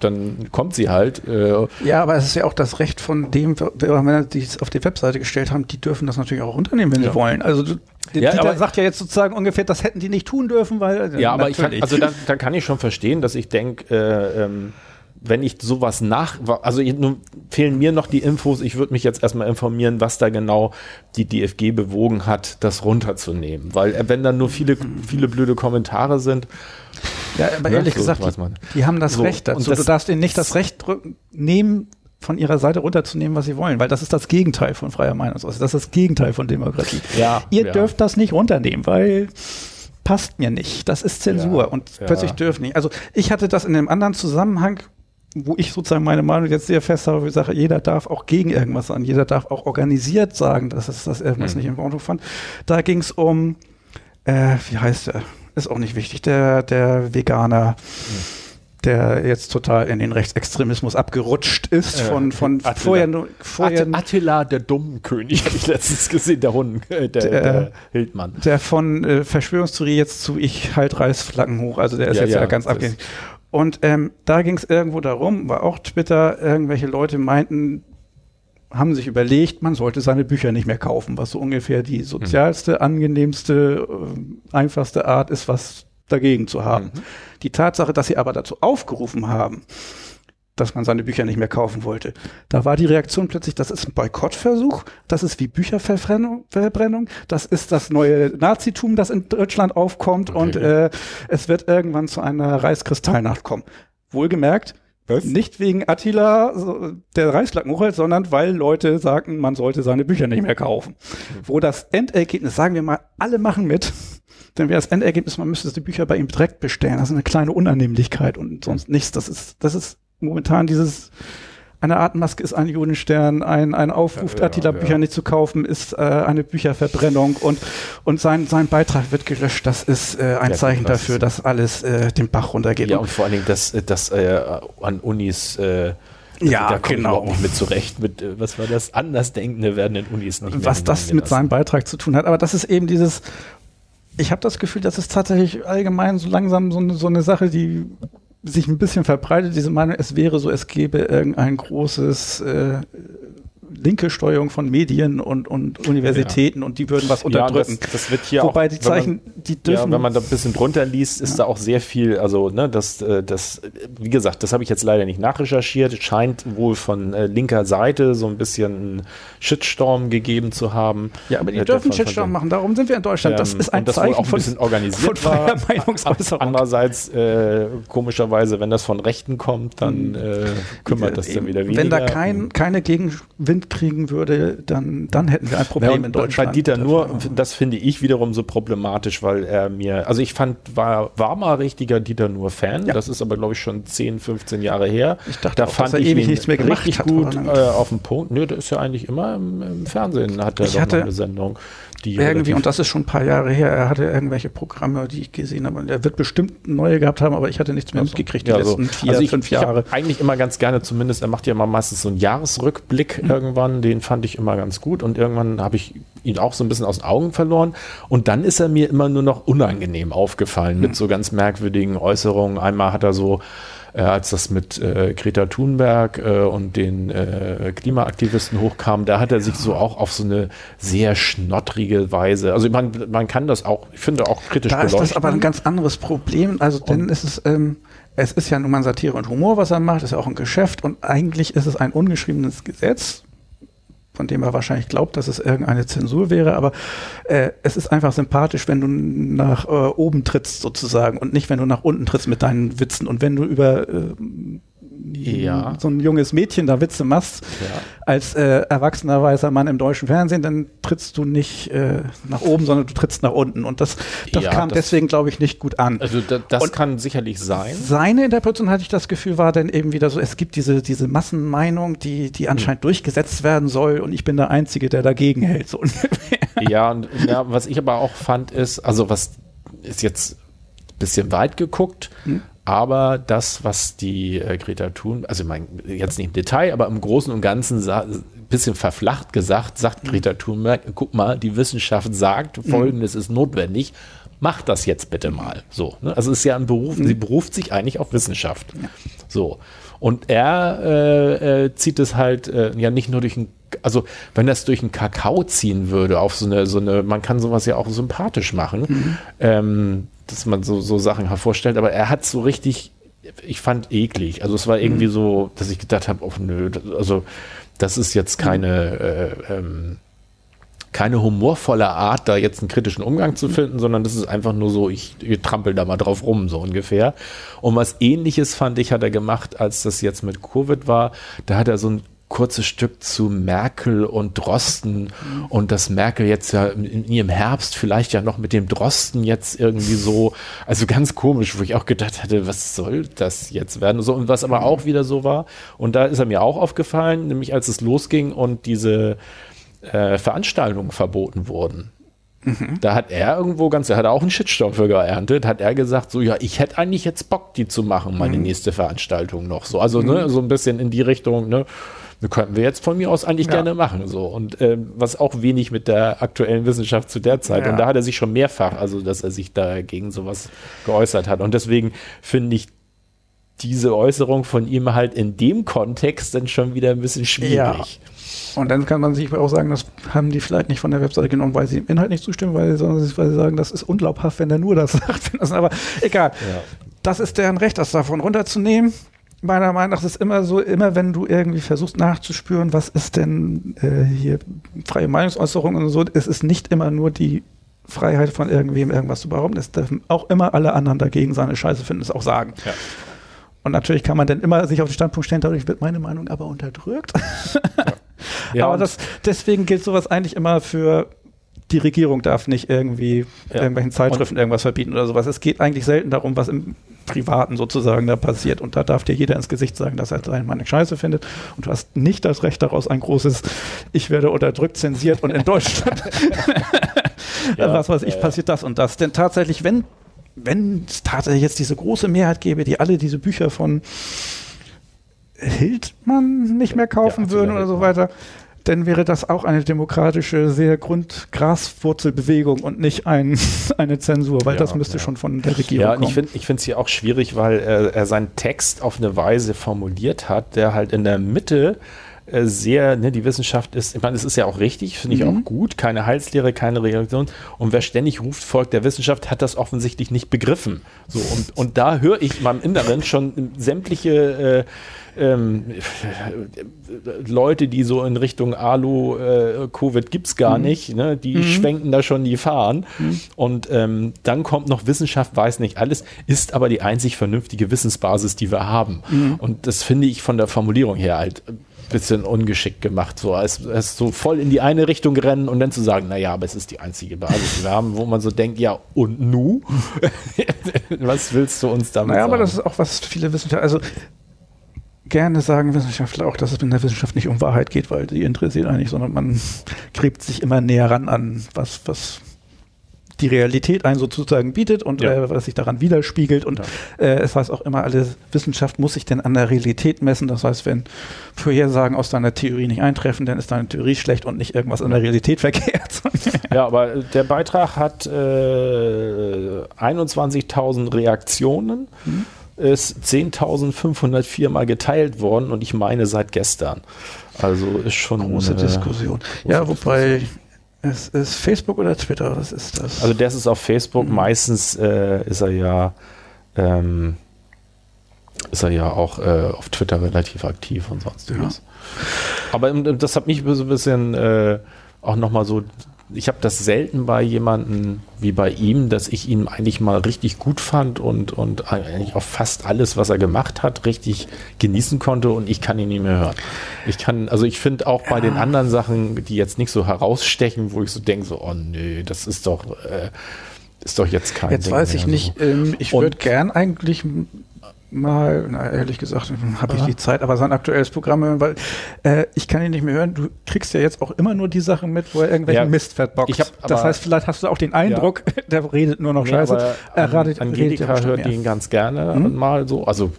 dann kommt sie halt. Äh, Ja, aber es ist ja auch das Recht von dem, wenn die es auf die Webseite gestellt haben, die dürfen das natürlich auch runternehmen, wenn Ja. sie wollen. Also du, Ja, Dieter aber- sagt ja jetzt sozusagen ungefähr, das hätten die nicht tun dürfen, weil Ja, aber ich kann, also dann, dann kann ich schon verstehen, dass ich denke, äh, ähm, wenn ich sowas nach, also nun fehlen mir noch die Infos, ich würde mich jetzt erstmal informieren, was da genau die DFG bewogen hat, das runterzunehmen. Weil äh, wenn dann nur viele, viele blöde Kommentare sind, ja, aber ne, ehrlich so gesagt, die, haben das So, Recht dazu. und das- du darfst ihnen nicht das Recht drücken, nehmen, von ihrer Seite runterzunehmen, was sie wollen, weil das ist das Gegenteil von freier Meinungsäußerung. Das ist das Gegenteil von Demokratie. Ja, Ihr ja. dürft das nicht runternehmen, weil passt mir nicht. Das ist Zensur Ja, und plötzlich dürfen nicht. Also ich hatte das in einem anderen Zusammenhang, wo ich sozusagen meine Meinung jetzt sehr fest habe, ich sage, jeder darf auch gegen irgendwas sagen, jeder darf auch organisiert sagen, dass es das irgendwas Hm. nicht in Ordnung fand. Da ging es um, äh, wie heißt der? Ist auch nicht wichtig, der, der Veganer. Der jetzt total in den Rechtsextremismus abgerutscht ist, Äh, von, von Attila. vorher, nur- vorher Att Attila, der Dummenkönig, habe ich letztens gesehen, der Hund, äh, der, Der- der Hildmann. der von äh, Verschwörungstheorie jetzt zu ich halt Reißflaggen hoch, also der ist Ja, jetzt ja, ganz abgehängt. Und ähm, da ging es irgendwo darum, war auch Twitter, irgendwelche Leute meinten, haben sich überlegt, man sollte seine Bücher nicht mehr kaufen, was so ungefähr die sozialste, angenehmste, äh, einfachste Art ist, was dagegen zu haben. Die Tatsache, dass sie aber dazu aufgerufen haben, dass man seine Bücher nicht mehr kaufen wollte. Da war die Reaktion plötzlich, das ist ein Boykottversuch, das ist wie Bücherverbrennung, Verbrennung, das ist das neue Nazitum, das in Deutschland aufkommt und äh, es wird irgendwann zu einer Reichskristallnacht kommen. Wohlgemerkt, Was? nicht wegen Attila, der Reichslacken hochhält, sondern weil Leute sagten, man sollte seine Bücher nicht mehr kaufen. Wo das Endergebnis, sagen wir mal, alle machen mit, dann wäre das Endergebnis, man müsste die Bücher bei ihm direkt bestellen. Das ist eine kleine Unannehmlichkeit und sonst nichts. Das ist, das ist momentan dieses, eine Atemmaske ist ein Judenstern, ein, ein Aufruf, Ja, ja, Attila-Bücher ja. nicht zu kaufen, ist äh, eine Bücherverbrennung und, und sein, sein Beitrag wird gelöscht. Das ist äh, ein Zeichen das dafür, dass alles äh, den Bach runtergeht. Ja, Und vor allen Dingen, dass, dass äh, an Unis äh, Ja, da kommt genau. nicht mit zurecht. Mit, äh, was war das? Andersdenkende werden in Unis nicht mehr was das mit seinem. Beitrag zu tun hat. Aber das ist eben dieses, ich habe das Gefühl, das ist tatsächlich allgemein so langsam so eine, so eine Sache, die sich ein bisschen verbreitet, diese Meinung, es wäre so, es gäbe irgendein großes äh, linke Steuerung von Medien und, und Universitäten und die würden was Ja, unterdrücken. das, das wird hier Wobei auch, die wenn man- Zeichen, die Ja, dürfen. wenn man da ein bisschen drunter liest, ist da auch sehr viel, also ne, das, äh, das, äh, wie gesagt, das habe ich jetzt leider nicht nachrecherchiert, Es scheint wohl von äh, linker Seite so ein bisschen einen Shitstorm gegeben zu haben. ja, aber die Äh, dürfen von- von Shitstorm machen. Darum sind wir in Deutschland. das Ähm, ist ein und das Zeichen auch ein von, bisschen organisiert von freier. Meinungsäußerung. Andererseits, äh, komischerweise, wenn das von Rechten kommt, dann äh, kümmert das dann wieder weniger. Wenn da kein, keine Gegenwind kriegen würde, dann, dann hätten wir ein Problem Ja, in Deutschland. Bei Dieter Nur, das finde ich wiederum so problematisch, weil er mir, also ich fand, war, war mal richtiger Dieter Nur-Fan, Ja. das ist aber glaube ich schon 10, 15 Jahre her. Ich dachte da auch, fand ich ewig nichts mehr gemacht richtig hat, gut äh, auf den Punkt. Nö, der ist ja eigentlich immer im, im Fernsehen, hat er Ich doch hatte eine Sendung. Die Irgendwie, und das ist schon ein paar Jahre her, er hatte irgendwelche Programme, die ich gesehen habe. Und er wird bestimmt neue gehabt haben, aber ich hatte nichts mehr mitgekriegt die Ja, so. letzten vier, also ich, fünf Jahre. eigentlich immer ganz gerne, zumindest, er macht ja immer meistens so einen Jahresrückblick Mhm. irgendwann, den fand ich immer ganz gut und irgendwann habe ich ihn auch so ein bisschen aus den Augen verloren und dann ist er mir immer nur noch unangenehm aufgefallen Mhm. mit so ganz merkwürdigen Äußerungen. Einmal hat er so äh, als das mit äh, Greta Thunberg äh, und den äh, Klimaaktivisten hochkam, da hat er sich so auch auf so eine sehr schnottrige Weise, also man, man kann das auch, ich finde auch kritisch Da ist beleuchten. das aber ein ganz anderes Problem. Also, denn ist es, ähm, es ist ja nun mal Satire und Humor, was er macht, ist ja auch ein Geschäft und eigentlich ist es ein ungeschriebenes Gesetz, von dem er wahrscheinlich glaubt, dass es irgendeine Zensur wäre, aber äh, es ist einfach sympathisch, wenn du nach äh, oben trittst sozusagen und nicht, wenn du nach unten trittst mit deinen Witzen. Und wenn du über äh, Ja. so ein junges Mädchen da Witze machst, Ja. als äh, erwachsener weißer Mann im deutschen Fernsehen, dann trittst du nicht äh, nach oben, sondern du trittst nach unten. Und das, das Ja, kam das- deswegen, glaube ich, nicht gut an. Also da, das Und- kann sicherlich sein. Seine Interpretation, hatte ich das Gefühl, war dann eben wieder so, es gibt diese, diese Massenmeinung, die, die anscheinend durchgesetzt werden soll und ich bin der Einzige, der dagegen hält. So. Ja, und ja, was ich aber auch fand, ist, also was ist jetzt ein bisschen weit geguckt, aber das, was die äh, Greta tun, also ich meine, jetzt nicht im Detail, aber im Großen und Ganzen sa- bisschen verflacht gesagt, sagt Greta Thunberg, guck mal, die Wissenschaft sagt, folgendes ist notwendig, macht das jetzt bitte mal. So, ne? Also es ist ja ein Beruf, sie beruft sich eigentlich auf Wissenschaft. So. Und er äh, äh, zieht es halt äh, ja nicht nur durch ein, also wenn er es durch einen Kakao ziehen würde, auf so eine, so eine, man kann sowas ja auch sympathisch machen, ähm, dass man so, so Sachen hervorstellt, aber er hat so richtig, ich fand eklig. Also es war irgendwie so, dass ich gedacht habe, oh nö, das- also das ist jetzt keine, äh, ähm, keine humorvolle Art, da jetzt einen kritischen Umgang zu finden, sondern das ist einfach nur so, ich, ich trampel da mal drauf rum, so ungefähr. Und was ähnliches fand ich, hat er gemacht, als das jetzt mit Covid war. Da hat er so ein kurzes Stück zu Merkel und Drosten und dass Merkel jetzt ja in, ihrem Herbst vielleicht ja noch mit dem Drosten jetzt irgendwie so, also ganz komisch, wo ich auch gedacht hatte, was soll das jetzt werden? So, und was aber auch wieder so war, und da ist er mir auch aufgefallen, nämlich als es losging und diese äh, Veranstaltungen verboten wurden. Da hat er irgendwo ganz, da hat er auch einen Shitstorm für geerntet, hat er gesagt, so ja, ich hätte eigentlich jetzt Bock, die zu machen, meine nächste Veranstaltung noch. So, also ne, so ein bisschen in die Richtung, ne, könnten wir jetzt von mir aus eigentlich Ja. gerne machen. So. Und ähm, was auch wenig mit der aktuellen Wissenschaft zu der Zeit. Ja. Und da hat er sich schon mehrfach, also dass er sich da gegen sowas geäußert hat. Und deswegen finde ich diese Äußerung von ihm halt in dem Kontext dann schon wieder ein bisschen schwierig. Und dann kann man sich auch sagen, das haben die vielleicht nicht von der Webseite genommen, weil sie dem Inhalt nicht zustimmen, weil, sondern weil sie sagen, das ist unglaubhaft, wenn er nur das sagt. Aber egal. Ja. Das ist deren Recht, das davon runterzunehmen. Meiner Meinung nach ist es immer so, immer wenn du irgendwie versuchst nachzuspüren, was ist denn äh, hier freie Meinungsäußerung und so, es ist nicht immer nur die Freiheit von irgendwem irgendwas zu behaupten. Es dürfen auch immer alle anderen dagegen seine Scheiße finden, es auch sagen. Ja. Und natürlich kann man dann immer sich auf den Standpunkt stellen, dadurch wird meine Meinung aber unterdrückt. Ja, aber und- das, deswegen gilt sowas eigentlich immer für die Regierung darf nicht irgendwie Ja. irgendwelchen Zeitschriften irgendwas verbieten oder sowas. Es geht eigentlich selten darum, was im Privaten sozusagen da passiert. Und da darf dir jeder ins Gesicht sagen, dass er seine Meinung scheiße findet. Und du hast nicht das Recht daraus, ein großes Ich werde unterdrückt, zensiert und in Deutschland, Ja, was weiß ich, ja, passiert das und das. Denn tatsächlich, wenn wenn es tatsächlich jetzt diese große Mehrheit gäbe, die alle diese Bücher von Hildmann nicht mehr kaufen würden oder so weiter, dann wäre das auch eine demokratische, sehr Grundgraswurzelbewegung und nicht ein, eine Zensur, weil Ja, das müsste ja. schon von der Regierung Ja, kommen. ich finde ich finde es hier auch schwierig, weil er, er seinen Text auf eine Weise formuliert hat, der halt in der Mitte äh, sehr, ne, die Wissenschaft ist, ich meine, es ist ja auch richtig, finde ich Mhm. auch gut, keine Heilslehre, keine Reaktion. Und wer ständig ruft, folgt der Wissenschaft, hat das offensichtlich nicht begriffen. So, und, und da höre ich in meinem Inneren schon sämtliche äh, ähm, Leute, die so in Richtung Alu, äh, Covid gibt's gar nicht, ne? die schwenken da schon die Fahnen. Und ähm, dann kommt noch Wissenschaft, weiß nicht alles, ist aber die einzig vernünftige Wissensbasis, die wir haben. Und das finde ich von der Formulierung her halt ein bisschen ungeschickt gemacht, so als, als so voll in die eine Richtung rennen und dann zu sagen, naja, aber es ist die einzige Basis, die wir haben, wo man so denkt, ja, und nu? Was willst du uns damit Naja, sagen? aber das ist auch, was viele Wissenschaftler, also gerne sagen Wissenschaftler auch, dass es in der Wissenschaft nicht um Wahrheit geht, weil die interessiert eigentlich, sondern man gräbt sich immer näher ran an was, was die Realität einen sozusagen bietet und Ja. äh, was sich daran widerspiegelt. Und äh, es heißt auch immer, alle Wissenschaft muss sich denn an der Realität messen. Das heißt, wenn Vorhersagen aus deiner Theorie nicht eintreffen, dann ist deine Theorie schlecht und nicht irgendwas an der Realität verkehrt. Ja, aber der Beitrag hat äh, 21.000 Reaktionen, Mhm. ist 10.504 Mal geteilt worden und ich meine seit gestern. Also ist schon Große äh, Diskussion. Ja, wobei es ist Facebook oder Twitter, was ist das? Also das ist auf Facebook, Mhm. meistens äh, ist er ja ähm, ist er ja auch äh, auf Twitter relativ aktiv und sonstiges. Aber ähm, das hat mich so ein bisschen äh, auch nochmal so, ich habe das selten bei jemandem wie bei ihm, dass ich ihn eigentlich mal richtig gut fand und, und eigentlich auch fast alles, was er gemacht hat, richtig genießen konnte und ich kann ihn nicht mehr hören. Ich kann, also ich finde auch bei den anderen Sachen, die jetzt nicht so herausstechen, wo ich so denke, so, oh nö, das ist doch, äh, ist doch jetzt kein Jetzt Ding weiß ich mehr, nicht, So. ähm, ich würde gern eigentlich mal, na, ehrlich gesagt, habe ich Ja. die Zeit, aber sein aktuelles Programm weil äh, ich kann ihn nicht mehr hören. Du kriegst ja jetzt auch immer nur die Sachen mit, wo er irgendwelchen Ja, Mist verbockt. das heißt, vielleicht hast du auch den Eindruck, der redet nur noch Nee, Scheiße. Er radet- redet ja Angelika bestimmt hört ihn ganz gerne Mhm. mal so. Also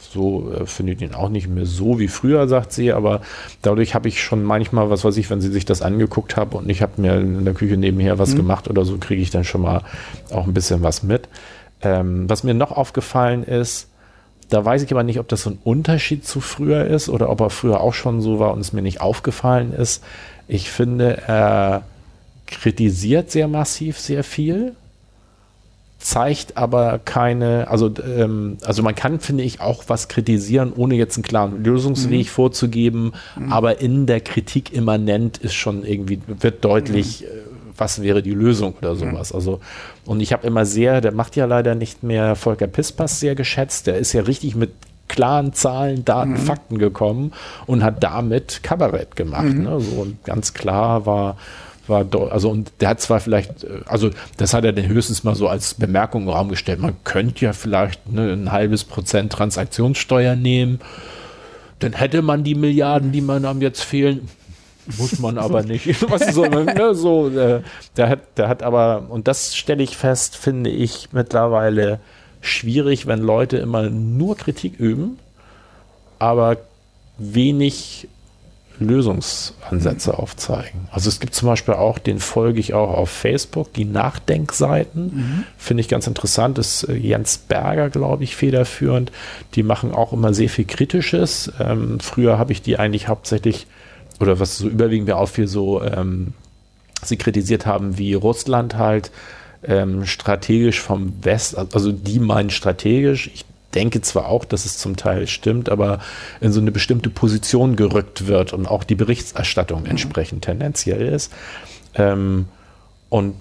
so äh, findet ihn auch nicht mehr so wie früher, sagt sie, aber dadurch habe ich schon manchmal, was weiß ich, wenn sie sich das angeguckt hat und ich habe mir in der Küche nebenher was Mhm. gemacht oder so, kriege ich dann schon mal auch ein bisschen was mit. Ähm, was mir noch aufgefallen ist, da weiß ich aber nicht, ob das so ein Unterschied zu früher ist oder ob er früher auch schon so war und es mir nicht aufgefallen ist. Ich finde, er kritisiert sehr massiv sehr viel, zeigt aber keine, also, ähm, also man kann, finde ich, auch was kritisieren, ohne jetzt einen klaren Lösungsweg vorzugeben, aber in der Kritik immanent ist schon irgendwie, wird deutlich, äh, was wäre die Lösung oder sowas. Also, und ich habe immer sehr, der macht ja leider nicht mehr Volker Pispas sehr geschätzt, der ist ja richtig mit klaren Zahlen, Daten, Fakten gekommen und hat damit Kabarett gemacht. Ne? So, und ganz klar war, war also und der hat zwar vielleicht, äh, also das hat er dann höchstens mal so als Bemerkung im Raum gestellt, man könnte ja vielleicht ne, ein halbes Prozent Transaktionssteuer nehmen, dann hätte man die Milliarden, die man einem jetzt fehlen. Muss man aber nicht. Was so, ne, so, äh, der, hat, der hat aber, und das stelle ich fest, finde ich mittlerweile schwierig, wenn Leute immer nur Kritik üben, aber wenig Lösungsansätze aufzeigen. Also es gibt zum Beispiel auch, den folge ich auch auf Facebook, die Nachdenkseiten. Finde ich ganz interessant. Ist äh, Jens Berger, glaube ich, federführend. Die machen auch immer sehr viel Kritisches. Ähm, früher habe ich die eigentlich hauptsächlich, oder was so überwiegend mir auffiel, so ähm, sie kritisiert haben, wie Russland halt ähm, strategisch vom West, also die meinen strategisch, ich denke zwar auch, dass es zum Teil stimmt, aber in so eine bestimmte Position gerückt wird und auch die Berichterstattung entsprechend tendenziell ist. Ähm, und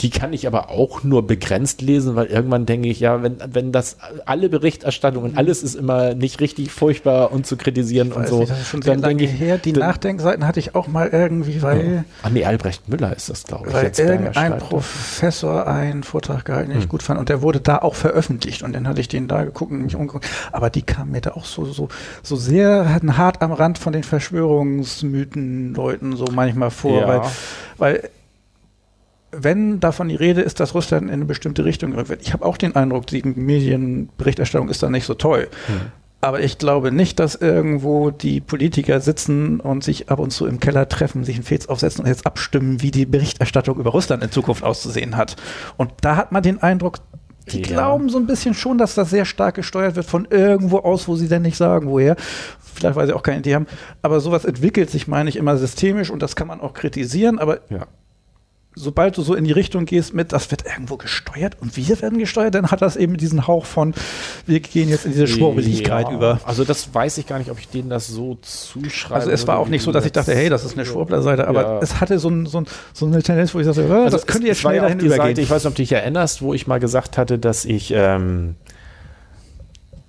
die kann ich aber auch nur begrenzt lesen, weil irgendwann denke ich, ja, wenn, wenn das alle Berichterstattungen, alles ist immer nicht richtig furchtbar und zu kritisieren und so, nicht, das ist schon sehr dann lange ich, her. Die Nachdenkseiten hatte ich auch mal irgendwie, weil, Ah, nee, Albrecht Müller ist das, glaube ich. weil irgendein. Professor einen Vortrag gehalten, den Hm. ich gut fand. Und der wurde da auch veröffentlicht. Und dann hatte ich den da geguckt und mich umgeguckt. Aber die kamen mir da auch so, so, so sehr hart am Rand von den Verschwörungsmythen-Leuten so manchmal vor. Ja. Weil, weil wenn davon die Rede ist, dass Russland in eine bestimmte Richtung gerückt wird, ich habe auch den Eindruck, die Medienberichterstattung ist da nicht so toll. Hm. Aber ich glaube nicht, dass irgendwo die Politiker sitzen und sich ab und zu im Keller treffen, sich ein Fez aufsetzen und jetzt abstimmen, wie die Berichterstattung über Russland in Zukunft auszusehen hat. Und da hat man den Eindruck, die Ja. glauben so ein bisschen schon, dass das sehr stark gesteuert wird von irgendwo aus, wo sie denn nicht sagen, woher. Vielleicht, weil sie auch keine Idee haben. Aber sowas entwickelt sich, meine ich, immer systemisch und das kann man auch kritisieren. Aber Ja. Sobald du so in die Richtung gehst mit, das wird irgendwo gesteuert und wir werden gesteuert, dann hat das eben diesen Hauch von, wir gehen jetzt in diese Schwurbeligkeit Ja, über. Also das weiß ich gar nicht, ob ich denen das so zuschreibe. Also es war auch nicht so, dass ich dachte, hey, das ist eine Schwurbler-Seite, aber Ja. es hatte so, ein, so, ein, so eine Tendenz, wo ich sagte, äh, Also das könnte jetzt schnell dahin übergehen. Seite, ich weiß nicht, ob du dich erinnerst, wo ich mal gesagt hatte, dass ich, ähm,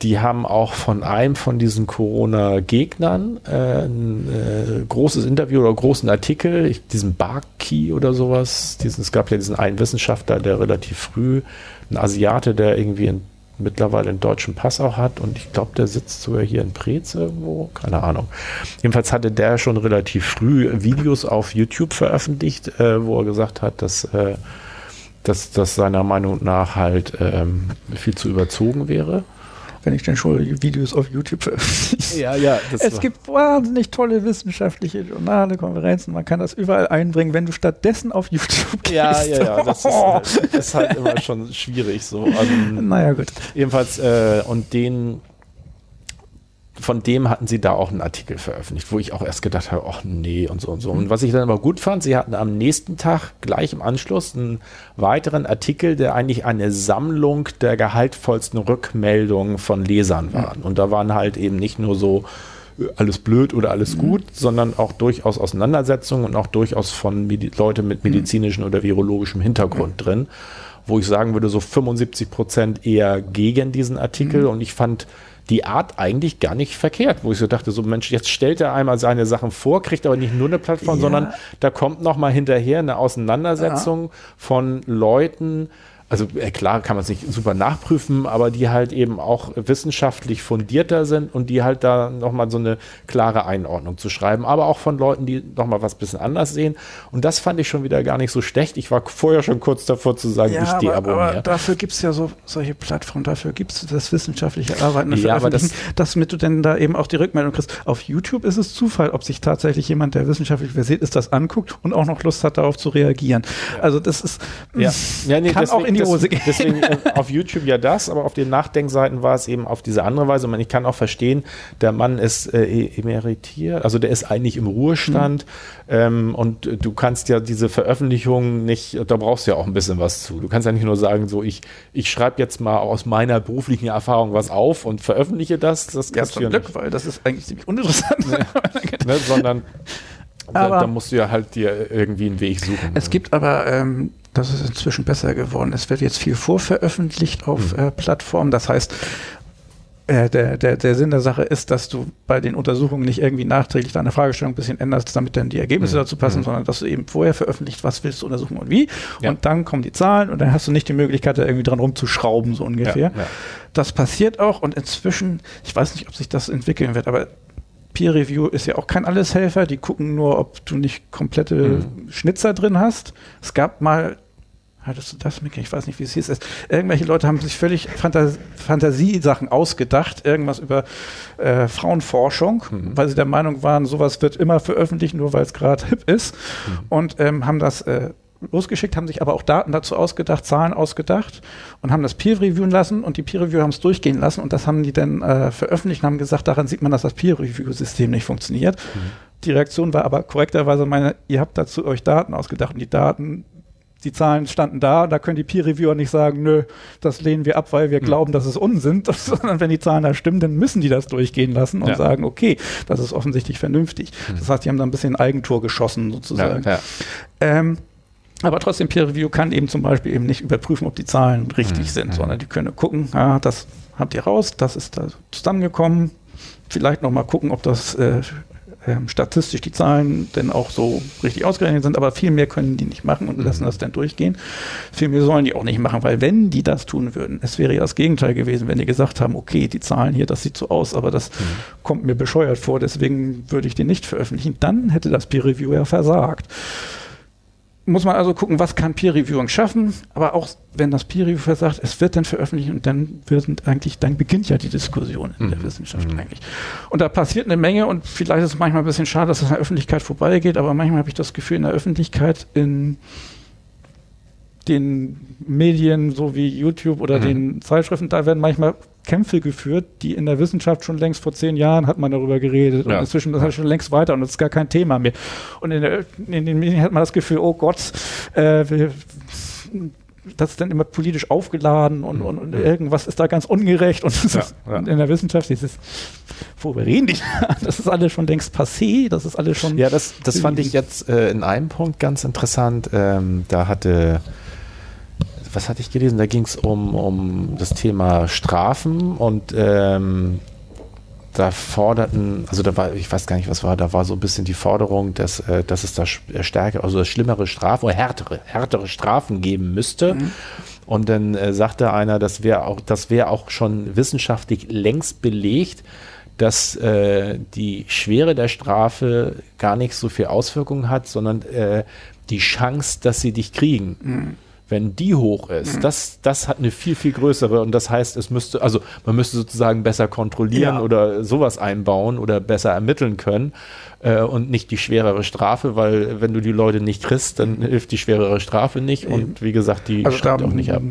die haben auch von einem von diesen Corona-Gegnern äh, ein äh, großes Interview oder großen Artikel, ich, diesen Barkey oder sowas, diesen, es gab ja diesen einen Wissenschaftler, der relativ früh, ein Asiate, der irgendwie in, mittlerweile einen deutschen Pass auch hat und ich glaube, der sitzt sogar hier in Preetz irgendwo, keine Ahnung. Jedenfalls hatte der schon relativ früh Videos auf YouTube veröffentlicht, äh, wo er gesagt hat, dass äh, dass das seiner Meinung nach halt ähm, viel zu überzogen wäre. Wenn ich denn schon Videos auf YouTube veröffentliche. Ja, ja. Es gibt wahnsinnig tolle wissenschaftliche Journale, Konferenzen, man kann das überall einbringen, wenn du stattdessen auf YouTube gehst. ja, ja, ja. Das ist, halt, ist halt immer schon schwierig so. Ähm, naja, gut. jedenfalls, äh, und den, von dem hatten sie da auch einen Artikel veröffentlicht, wo ich auch erst gedacht habe, ach nee und so und so. Und was ich dann aber gut fand, sie hatten am nächsten Tag gleich im Anschluss einen weiteren Artikel, der eigentlich eine Sammlung der gehaltvollsten Rückmeldungen von Lesern war. Und da waren halt eben nicht nur so äh, alles blöd oder alles gut, sondern auch durchaus Auseinandersetzungen und auch durchaus von Medi Leute mit medizinischem oder virologischem Hintergrund drin, wo ich sagen würde, so 75 Prozent eher gegen diesen Artikel. Und ich fand die Art eigentlich gar nicht verkehrt, wo ich so dachte, so Mensch, jetzt stellt er einmal seine Sachen vor, kriegt aber nicht nur eine Plattform, Ja. sondern da kommt noch mal hinterher eine Auseinandersetzung von Leuten, also äh, klar kann man es nicht super nachprüfen, aber die halt eben auch wissenschaftlich fundierter sind und die halt da nochmal so eine klare Einordnung zu schreiben, aber auch von Leuten, die nochmal was bisschen anders sehen. Und das fand ich schon wieder gar nicht so schlecht. Ich war vorher schon kurz davor zu sagen, ich aber, aber deabonniere. dafür gibt es ja so solche Plattformen, dafür gibt es das wissenschaftliche Arbeiten, dafür Ja, aber das- damit du denn da eben auch die Rückmeldung kriegst. Auf YouTube ist es Zufall, ob sich tatsächlich jemand, der wissenschaftlich versiert ist, das anguckt und auch noch Lust hat, darauf zu reagieren. Also das ist Ja, ja nee, kann auch in die Hose gehen. Deswegen äh, auf YouTube ja das, aber auf den Nachdenkseiten war es eben auf diese andere Weise. Und ich kann auch verstehen, der Mann ist äh, emeritiert, also der ist eigentlich im Ruhestand ähm, und du kannst ja diese Veröffentlichungen nicht, da brauchst du ja auch ein bisschen was zu. Du kannst ja nicht nur sagen, so ich, ich schreibe jetzt mal aus meiner beruflichen Erfahrung was auf und veröffentliche das. Das ja zum ja Glück, weil das ist eigentlich ziemlich uninteressant. nicht, ne, sondern Aber- da musst du ja halt dir irgendwie einen Weg suchen. Es gibt aber, ähm, das ist inzwischen besser geworden. Es wird jetzt viel vorveröffentlicht auf Hm. äh, Plattformen. Das heißt, äh, der, der, der Sinn der Sache ist, dass du bei den Untersuchungen nicht irgendwie nachträglich deine Fragestellung ein bisschen änderst, damit dann die Ergebnisse Mhm. dazu passen, Mhm. sondern dass du eben vorher veröffentlicht, was willst du untersuchen und wie. Ja. Und dann kommen die Zahlen und dann hast du nicht die Möglichkeit, da irgendwie dran rumzuschrauben, so ungefähr. Ja, ja. Das passiert auch und inzwischen, ich weiß nicht, ob sich das entwickeln wird, aber Peer Review ist ja auch kein Alleshelfer. Die gucken nur, ob du nicht komplette Mhm. Schnitzer drin hast. Es gab mal, hattest du das mitgekriegt? Ich weiß nicht, wie es hieß. Irgendwelche Leute haben sich völlig Fantas Fantasiesachen ausgedacht, irgendwas über äh, Frauenforschung, Mhm. weil sie der Meinung waren, sowas wird immer veröffentlicht, nur weil es gerade hip ist. Mhm. Und ähm, haben das äh, losgeschickt, haben sich aber auch Daten dazu ausgedacht, Zahlen ausgedacht und haben das Peer reviewen lassen und die Peer Reviewer haben es durchgehen lassen und das haben die dann äh, veröffentlicht und haben gesagt, daran sieht man, dass das Peer Review System nicht funktioniert. Die Reaktion war aber korrekterweise meine, ihr habt dazu euch Daten ausgedacht und die Daten die Zahlen standen da, da können die Peer Reviewer nicht sagen, nö, das lehnen wir ab, weil wir Hm. glauben, dass es Unsinn, sondern wenn die Zahlen da stimmen, dann müssen die das durchgehen lassen und Ja. sagen, okay, das ist offensichtlich vernünftig. Das heißt, die haben da ein bisschen Eigentor geschossen sozusagen. Ja, ja. Ähm, aber trotzdem, Peer Review kann eben zum Beispiel eben nicht überprüfen, ob die Zahlen richtig Mhm. sind, sondern die können gucken, ah, das habt ihr raus, das ist da zusammengekommen. Vielleicht noch mal gucken, ob das äh, ähm, statistisch die Zahlen denn auch so richtig ausgerechnet sind, aber viel mehr können die nicht machen und lassen das dann durchgehen. Viel mehr sollen die auch nicht machen, weil wenn die das tun würden, es wäre ja das Gegenteil gewesen, wenn die gesagt haben, okay, die Zahlen hier, das sieht so aus, aber das kommt mir bescheuert vor, deswegen würde ich den nicht veröffentlichen, dann hätte das Peer Review ja versagt muss man also gucken, was kann Peer Reviewing schaffen, aber auch wenn das Peer Reviewer sagt, es wird dann veröffentlicht und dann wird eigentlich, dann beginnt ja die Diskussion in der Mhm. Wissenschaft Mhm. eigentlich. Und da passiert eine Menge und vielleicht ist es manchmal ein bisschen schade, dass es an der Öffentlichkeit vorbeigeht, aber manchmal habe ich das Gefühl, in der Öffentlichkeit, in den Medien, so wie YouTube oder Mhm. den Zeitschriften, da werden manchmal Kämpfe geführt, die in der Wissenschaft schon längst vor zehn Jahren hat man darüber geredet Ja. und inzwischen ist das schon längst weiter und es ist gar kein Thema mehr. Und in, der, in den Medien hat man das Gefühl, oh Gott, äh, wir, das ist dann immer politisch aufgeladen und, und, und irgendwas ist da ganz ungerecht und, das Ja, ist, ja. in der Wissenschaft dieses, worüber reden die? Das ist alles schon längst passé, das ist alles schon Ja, das, das fand ich jetzt äh, in einem Punkt ganz interessant. Ähm, da hatte, was hatte ich gelesen? Da ging es um, um das Thema Strafen und ähm, da forderten, also da war, ich weiß gar nicht, was war, da war so ein bisschen die Forderung, dass, äh, dass es da äh, stärker, also schlimmere Strafen oder härtere, härtere Strafen geben müsste. Und dann äh, sagte einer, das wäre auch, das wäre auch schon wissenschaftlich längst belegt, dass äh, die Schwere der Strafe gar nicht so viel Auswirkungen hat, sondern äh, die Chance, dass sie dich kriegen. Wenn die hoch ist, das, das hat eine viel, viel größere und das heißt, es müsste, also man müsste sozusagen besser kontrollieren Ja. oder sowas einbauen oder besser ermitteln können äh, und nicht die schwerere Strafe, weil wenn du die Leute nicht kriegst, dann hilft die schwerere Strafe nicht und wie gesagt, die Also auch nicht ab.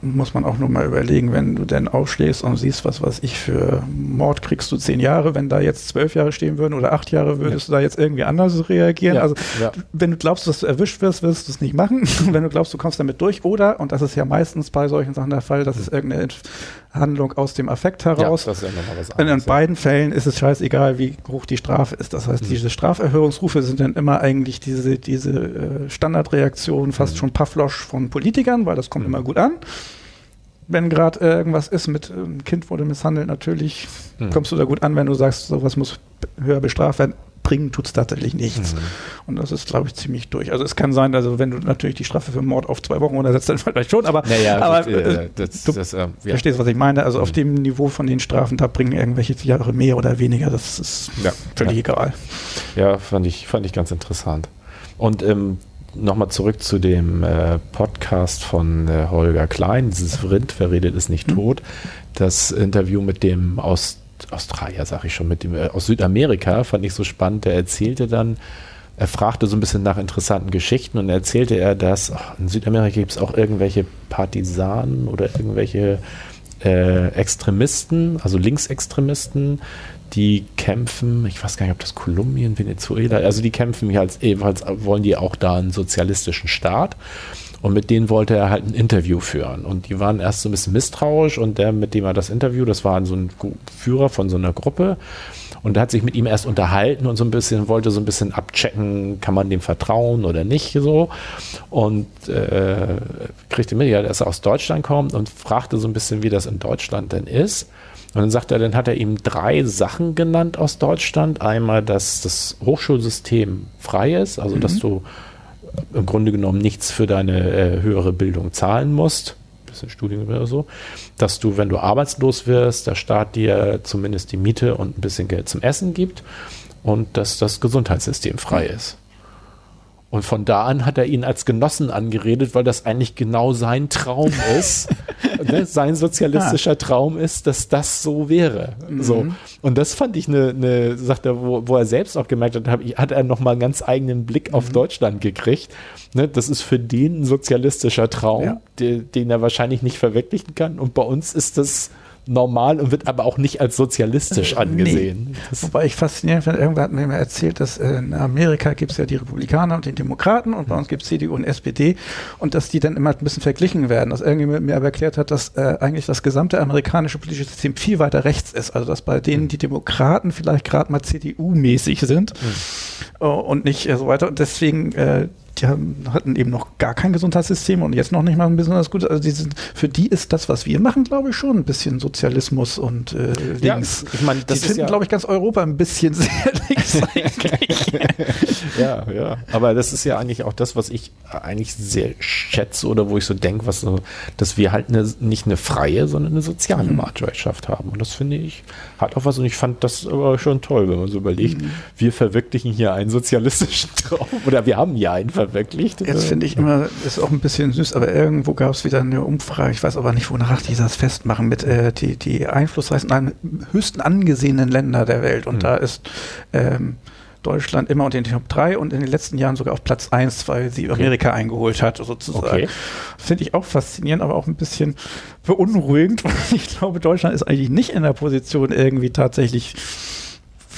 Muss man auch nur mal überlegen, wenn du denn aufschlägst und siehst, was weiß ich, für Mord kriegst du zehn Jahre, wenn da jetzt zwölf Jahre stehen würden oder acht Jahre, würdest du da jetzt irgendwie anders reagieren. Ja, Also ja. wenn du glaubst, dass du erwischt wirst, wirst du es nicht machen. wenn du glaubst, du kommst damit durch oder, und das ist ja meistens bei solchen Sachen der Fall, das ist irgendeine Handlung aus dem Affekt Ja, heraus. das ist ja nochmal was in anderes. ja. beiden Fällen ist es scheißegal, wie hoch die Strafe ist. Das heißt, diese Straferhöhungsrufe sind dann immer eigentlich diese, diese äh, Standardreaktion, fast schon Pavlosch von Politikern, weil das kommt immer gut an. Wenn gerade äh, irgendwas ist mit ein Kind wurde misshandelt, natürlich Mhm. kommst du da gut an, wenn du sagst, sowas muss höher bestraft werden. Bringen tut es tatsächlich nichts. Mhm. Und das ist, glaube ich, ziemlich durch. Also es kann sein, also wenn du natürlich die Strafe für Mord auf zwei Wochen untersetzt, dann vielleicht schon, aber, Naja, aber äh, das, du das, äh, ja. Verstehst, was ich meine? Also auf Mhm. dem Niveau von den Strafen, da bringen irgendwelche Jahre mehr oder weniger, das ist Ja, völlig ja. egal. Ja, fand ich, fand ich ganz interessant. Und ähm, nochmal zurück zu dem äh, Podcast von äh, Holger Klein, dieses Rind, wer redet, ist nicht tot. Das Interview mit dem aus Australier, sag ich schon, mit dem äh, aus Südamerika fand ich so spannend. Der erzählte dann, er fragte so ein bisschen nach interessanten Geschichten und erzählte er, dass ach, in Südamerika gibt es auch irgendwelche Partisanen oder irgendwelche äh, Extremisten, also Linksextremisten, die kämpfen, ich weiß gar nicht, ob das Kolumbien, Venezuela, also die kämpfen halt ebenfalls, wollen die auch da einen sozialistischen Staat. Und mit denen wollte er halt ein Interview führen. Und die waren erst so ein bisschen misstrauisch und der, mit dem er das Interview, das war so ein Führer von so einer Gruppe. Und er hat sich mit ihm erst unterhalten und so ein bisschen, wollte so ein bisschen abchecken, kann man dem vertrauen oder nicht so. Und äh, kriegte mit, ja, dass er aus Deutschland kommt und fragte so ein bisschen, wie das in Deutschland denn ist. Und dann sagt er, dann hat er ihm drei Sachen genannt aus Deutschland. Einmal, dass das Hochschulsystem frei ist, also dass du im Grunde genommen nichts für deine äh, höhere Bildung zahlen musst, bisschen Studium oder so, dass du, wenn du arbeitslos wirst, der Staat dir zumindest die Miete und ein bisschen Geld zum Essen gibt und dass das Gesundheitssystem frei ist. Und von da an hat er ihn als Genossen angeredet, weil das eigentlich genau sein Traum ist. ne? Sein sozialistischer Traum ist, dass das so wäre. So. Und das fand ich eine, eine sagt er, wo, wo er selbst auch gemerkt hat, hab, hat er nochmal einen ganz eigenen Blick auf Deutschland gekriegt. Ne? Das ist für den ein sozialistischer Traum, Ja. de, den er wahrscheinlich nicht verwirklichen kann. Und bei uns ist das normal und wird aber auch nicht als sozialistisch angesehen. Das, Wobei ich faszinierend finde, irgendwer hat mir mal erzählt, dass äh, in Amerika gibt es ja die Republikaner und die Demokraten und bei uns gibt es CDU und SPD und dass die dann immer ein bisschen verglichen werden. Dass irgendjemand mir aber erklärt hat, dass äh, eigentlich das gesamte amerikanische politische System viel weiter rechts ist. Also dass bei denen die Demokraten vielleicht gerade mal CDU-mäßig sind äh, und nicht äh, so weiter. Und deswegen äh, die haben, hatten eben noch gar kein Gesundheitssystem und jetzt noch nicht mal ein besonders gutes. Also die sind, für die ist das, was wir machen, glaube ich, schon ein bisschen Sozialismus und äh, Ja, links. ich meine, das die finden, ja- glaube ich, ganz Europa ein bisschen sehr links. ja, ja. Aber das ist ja eigentlich auch das, was ich eigentlich sehr schätze oder wo ich so denke, was so, dass wir halt eine, nicht eine freie, sondern eine soziale Marktwirtschaft haben. Und das finde ich, hat auch was. Und ich fand das aber schon toll, wenn man so überlegt, wir verwirklichen hier einen sozialistischen Traum. Oder wir haben ja einen verwirklicht. Jetzt finde ich immer, ist auch ein bisschen süß, aber irgendwo gab es wieder eine Umfrage, ich weiß aber nicht, wonach die das festmachen, mit äh, die, die einflussreichsten, höchsten angesehenen Länder der Welt. Und Hm. da ist ähm, Deutschland immer unter den Top 3 und in den letzten Jahren sogar auf Platz 1, weil sie Amerika eingeholt hat, sozusagen. Okay. Finde ich auch faszinierend, aber auch ein bisschen beunruhigend, ich glaube, Deutschland ist eigentlich nicht in der Position, irgendwie tatsächlich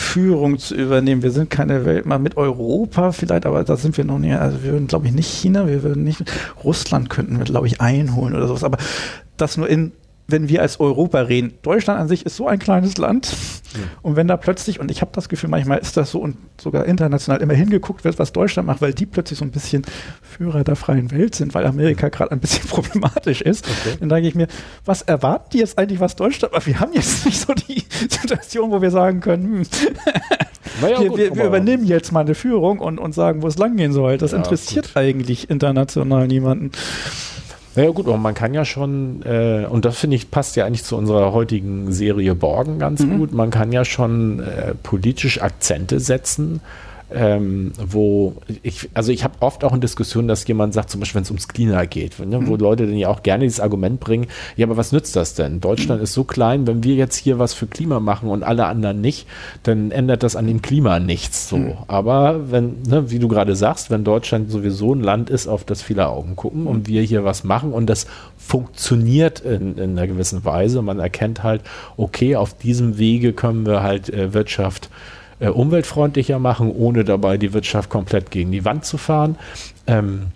Führung zu übernehmen. Wir sind keine Weltmacht mit Europa vielleicht, aber da sind wir noch nicht. Also wir würden, glaube ich, nicht China, wir würden nicht Russland könnten wir, glaube ich, einholen oder sowas. Aber das nur in, wenn wir als Europa reden. Deutschland an sich ist so ein kleines Land. Und wenn da plötzlich, und ich habe das Gefühl, manchmal ist das so und sogar international immer hingeguckt wird, was Deutschland macht, weil die plötzlich so ein bisschen Führer der freien Welt sind, weil Amerika gerade ein bisschen problematisch ist, Okay. dann denke ich mir, was erwarten die jetzt eigentlich, was Deutschland macht? Wir haben jetzt nicht so die Situation, wo wir sagen können, hm, Naja, wir, wir, wir übernehmen jetzt mal eine Führung und, und sagen, wo es langgehen soll. Das Ja, interessiert gut. eigentlich international niemanden. Naja gut, aber man kann ja schon, äh, und das finde ich passt ja eigentlich zu unserer heutigen Serie Borgen ganz Mhm. gut, man kann ja schon äh, politisch Akzente setzen, ähm, wo ich, also ich habe oft auch in Diskussionen, dass jemand sagt, zum Beispiel, wenn es ums Klima geht, ne, wo Leute dann ja auch gerne dieses Argument bringen, ja, aber was nützt das denn? Deutschland ist so klein, wenn wir jetzt hier was für Klima machen und alle anderen nicht, dann ändert das an dem Klima nichts so. Aber wenn, ne, wie du gerade sagst, wenn Deutschland sowieso ein Land ist, auf das viele Augen gucken und wir hier was machen und das funktioniert in, in einer gewissen Weise, man erkennt halt, okay, auf diesem Wege können wir halt äh, Wirtschaft äh, umweltfreundlicher machen, ohne dabei die Wirtschaft komplett gegen die Wand zu fahren. Ähm,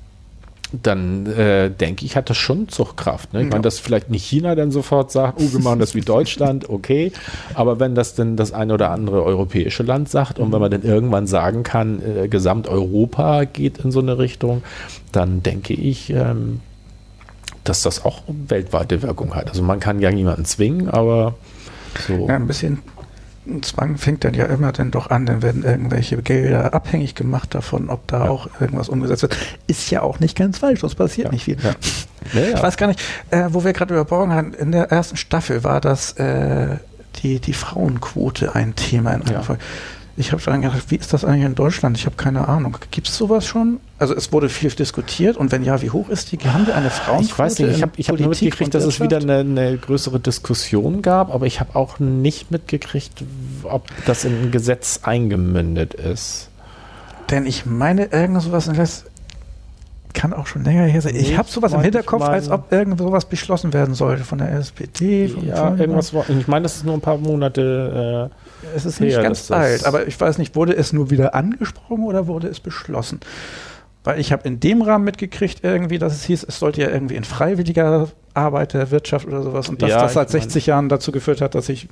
dann äh, denke ich, hat das schon Zugkraft. Ne? Ich Ja. meine, dass vielleicht nicht China dann sofort sagt, oh, wir machen das wie Deutschland, okay. Aber wenn das denn das eine oder andere europäische Land sagt und wenn man dann irgendwann sagen kann, äh, Gesamteuropa geht in so eine Richtung, dann denke ich, ähm, dass das auch weltweite Wirkung hat. Also man kann ja niemanden zwingen, aber so. Ja, ein bisschen Zwang fängt dann ja immer dann doch an, dann werden irgendwelche Gelder abhängig gemacht davon, ob da Ja. auch irgendwas umgesetzt wird. Ist ja auch nicht ganz falsch, sonst passiert Ja. nicht viel. Ja. Ich weiß gar nicht, äh, wo wir gerade über Borgen hatten, in der ersten Staffel war das äh, die, die Frauenquote ein Thema in einer. Folge. Ich habe dann gedacht, wie ist das eigentlich in Deutschland? Ich habe keine Ahnung. Gibt es sowas schon? Also es wurde viel diskutiert und wenn ja, wie hoch ist die? Haben wir eine Frauenquote? Ich weiß nicht, ich habe ich hab nur mitgekriegt, dass es wieder eine, eine größere Diskussion gab, aber ich habe auch nicht mitgekriegt, ob das in ein Gesetz eingemündet ist. Denn ich meine, irgend sowas, das kann auch schon länger her sein. Ich Nee, habe sowas im Hinterkopf, als ob irgend sowas beschlossen werden sollte von der SPD. Ja, irgendwas war. Ich meine, das ist nur ein paar Monate. Es ist nicht her, ganz alt, aber ich weiß nicht, wurde es nur wieder angesprochen oder wurde es beschlossen? Weil ich habe in dem Rahmen mitgekriegt irgendwie, dass es hieß, es sollte ja irgendwie in freiwilliger Arbeit der Wirtschaft oder sowas und dass Ja, das seit ich mein- 60 Jahren dazu geführt hat, dass sich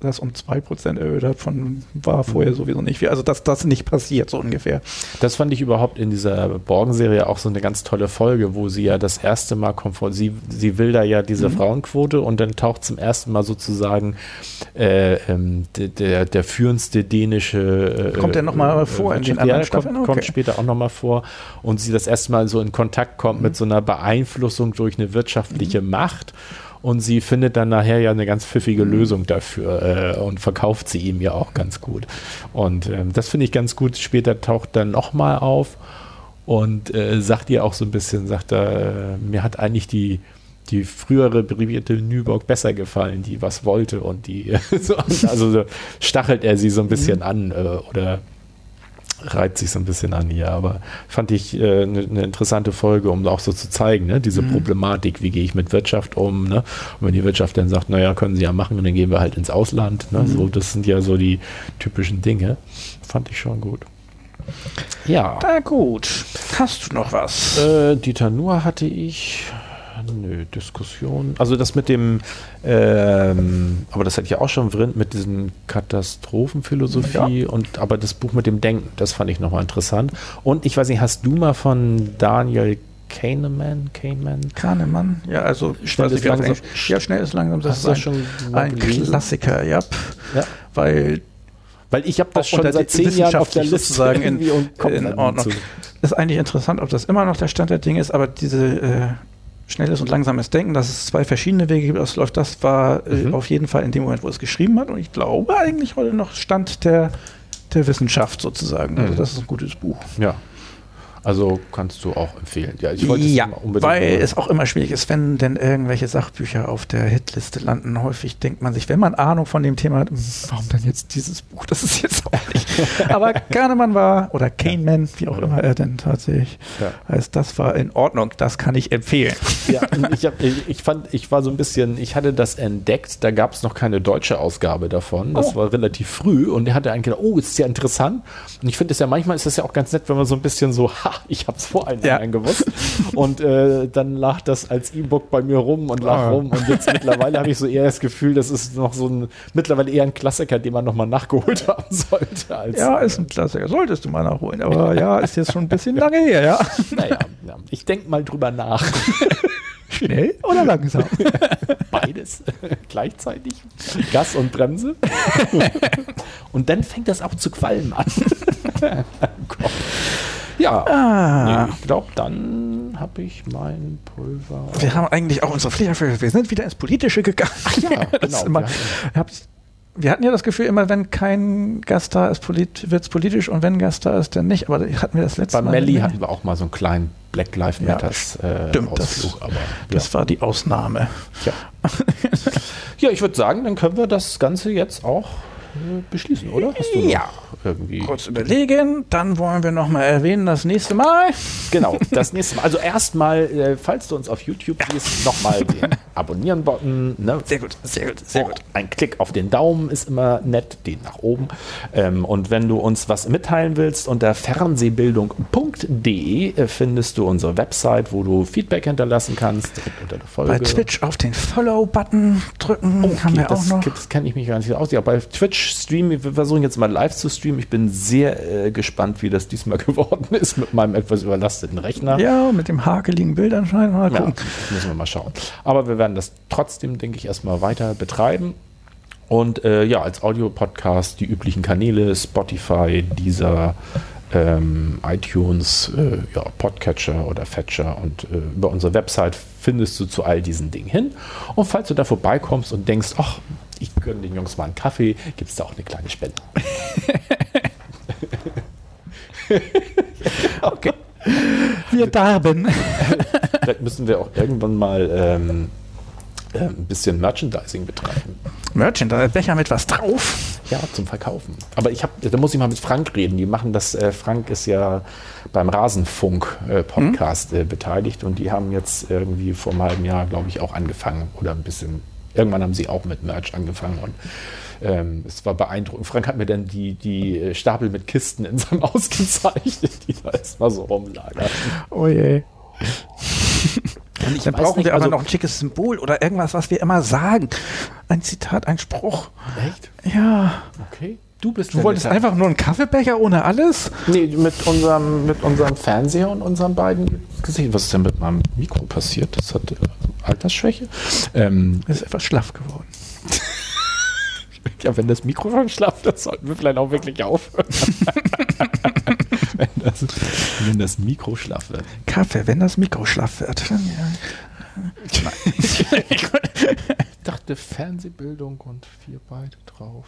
das um 2% erhöht hat von, war vorher sowieso nicht viel. Also dass das nicht passiert, so ungefähr. Äh, das fand ich überhaupt in dieser Borgen-Serie auch so eine ganz tolle Folge, wo sie ja das erste Mal kommt vor. Sie, sie will da ja diese Mhm. Frauenquote und dann taucht zum ersten Mal sozusagen äh, ähm, der, der, führendste dänische. Äh, Kommt der noch mal vor in den anderen Staffeln? Kommt, Okay. kommt später auch nochmal vor und sie das erste Mal so in Kontakt kommt Mhm. mit so einer Beeinflussung durch eine wirtschaftliche Macht. Und sie findet dann nachher ja eine ganz pfiffige Mhm. Lösung dafür äh, und verkauft sie ihm ja auch ganz gut. Und ähm, das finde ich ganz gut. Später taucht dann nochmal auf und äh, sagt ihr auch so ein bisschen, sagt er, äh, mir hat eigentlich die, die frühere Brigitte Nüborg besser gefallen, die was wollte und die, so, also so stachelt er sie so ein bisschen an äh, oder reibt sich so ein bisschen an hier, aber fand ich eine äh, ne- ne interessante Folge, um auch so zu zeigen, ne, diese Mhm. Problematik, wie gehe ich mit Wirtschaft um, ne? Und wenn die Wirtschaft dann sagt, naja, können sie ja machen und dann gehen wir halt ins Ausland, ne? Mhm. So, das sind ja so die typischen Dinge. Fand ich schon gut. Ja. Na gut. Hast du noch was? Äh, Dieter Nuhr hatte ich. Nö, Diskussion. Also das mit dem, ähm, aber das hatte ich ja auch schon drin, mit diesen Katastrophenphilosophie und aber das Buch mit dem Denken, das fand ich nochmal interessant. Und ich weiß nicht, hast du mal von Daniel Kahneman, Kahneman? Kahnemann? Ja, also Schnell weiß ist langsam. Ja, schnell ist langsam. Das ist ein, schon ein gelesen? Klassiker, ja. Ja. Weil Weil ich habe das schon seit zehn Jahren auf der Liste sozusagen in- in Ordnung. zu. ist eigentlich interessant, ob das immer noch der Stand der Dinge ist, aber diese äh, schnelles und langsames Denken, dass es zwei verschiedene Wege gibt, das läuft, das war äh, Mhm. auf jeden Fall in dem Moment, wo es geschrieben hat und ich glaube eigentlich heute noch Stand der, der Wissenschaft sozusagen. Also Mhm. das ist ein gutes Buch. Ja. Also kannst du auch empfehlen. Ja, ich wollte ja, es unbedingt weil hören. es auch immer schwierig ist, wenn denn irgendwelche Sachbücher auf der Hitliste landen. Häufig denkt man sich, wenn man Ahnung von dem Thema hat, warum denn jetzt dieses Buch? Das ist jetzt auch nicht. Aber Kahnemann war, oder Kahneman, wie auch immer er denn tatsächlich Ja. heißt, das war in Ordnung. Das kann ich empfehlen. Ja, ich, hab, ich, fand, ich war so ein bisschen, ich hatte das entdeckt, da gab es noch keine deutsche Ausgabe davon. Das Oh. war relativ früh und er hatte eigentlich gedacht, oh, ist ja interessant. Und ich finde es ja manchmal ist es ja auch ganz nett, wenn man so ein bisschen so, ha, ich habe es vor einem Ja. Jahr gewusst. Und äh, dann lag das als E-Book bei mir rum und lag Ah. rum. Und jetzt mittlerweile habe ich so eher das Gefühl, das ist noch so ein, mittlerweile eher ein Klassiker, den man nochmal nachgeholt haben sollte. Als, Ja, ist ein Klassiker. Solltest du mal nachholen. Aber ja, ist jetzt schon ein bisschen lange her, ja. Naja, ja, ich denke mal drüber nach. Schnell oder langsam? Beides gleichzeitig. Gas und Bremse. und dann fängt das auch zu qualmen an. Gott. Ja, Ah. nee, ich glaube, dann habe ich mein Pulver. Wir haben eigentlich auch unsere Pflicht erfüllt. Wir sind wieder ins Politische gegangen. Ach ja, das genau. immer, Wir hatten ja das Gefühl, immer wenn kein Gast da ist, polit, wird es politisch und wenn Gast da ist, dann nicht. Aber hatten wir das letzte Bei Mal. Melly nicht. hatten wir auch mal so einen kleinen Black Lives Ja, Matters äh, stimmt, das- Ausflug. Aber Das war die Ausnahme. ja. ja, ich würde sagen, dann können wir das Ganze jetzt auch äh, beschließen, oder? Hast du Ja. irgendwie. Kurz überlegen, dann wollen wir nochmal erwähnen, das nächste Mal. Genau, das nächste Mal. Also erstmal, äh, falls du uns auf YouTube siehst, nochmal den Abonnieren-Button. Ne? Sehr gut, sehr gut, sehr gut. Ein Klick auf den Daumen ist immer nett, den nach oben. Ähm, und wenn du uns was mitteilen willst, unter fernsehbildung.de äh, findest du unsere Website, wo du Feedback hinterlassen kannst, unter der Folge. Bei Twitch auf den Follow-Button drücken haben wir auch das, noch. Das kenne ich mich gar nicht aus. Ja, bei Twitch streamen, wir versuchen jetzt mal live zu streamen. Ich bin sehr äh, gespannt, wie das diesmal geworden ist mit meinem etwas überlasteten Rechner. Ja, mit dem hakeligen Bild anscheinend. Mal Ja, gucken. müssen wir mal schauen. Aber wir werden das trotzdem, denke ich, erstmal weiter betreiben. Und äh, ja, als Audio-Podcast die üblichen Kanäle, Spotify, dieser ähm, iTunes, äh, ja, Podcatcher oder Fetcher und äh, über unsere Website findest du zu all diesen Dingen hin. Und falls du da vorbeikommst und denkst, ach, ich gönne den Jungs mal einen Kaffee, gibt es da auch eine kleine Spende. Okay. Wir darben. Vielleicht müssen wir auch irgendwann mal ähm, äh, ein bisschen Merchandising betreiben. Merchandise, Becher mit was drauf. Ja, zum Verkaufen. Aber ich habe, da muss ich mal mit Frank reden. Die machen das. Äh, Frank ist ja beim Rasenfunk-Podcast äh, beteiligt und die haben jetzt irgendwie vor einem halben Jahr, glaube ich, auch angefangen oder ein bisschen. Irgendwann haben sie auch mit Merch angefangen und ähm, es war beeindruckend. Frank hat mir dann die, die Stapel mit Kisten in seinem Haus gezeichnet, die da erstmal so rumlagern. Oh je. Und ich Dann brauchen nicht, wir aber also- noch ein schickes Symbol oder irgendwas, was wir immer sagen. Ein Zitat, ein Spruch. Echt? Ja. Okay. Du bist Du wolltest einfach nur einen Kaffeebecher ohne alles? Nee, mit unserem, mit unserem Fernseher und unseren beiden Gesichtern. Was ist denn mit meinem Mikro passiert? Das hat äh, Altersschwäche. Ähm, Ist etwas schlaff geworden. ja, wenn das Mikro schon schlaff, das sollten wir vielleicht auch wirklich aufhören. wenn, das, wenn das Mikro schlaff wird. Kaffee, wenn das Mikro schlaff wird. Dann, ja. Ich dachte Fernsehbildung und vier beide drauf.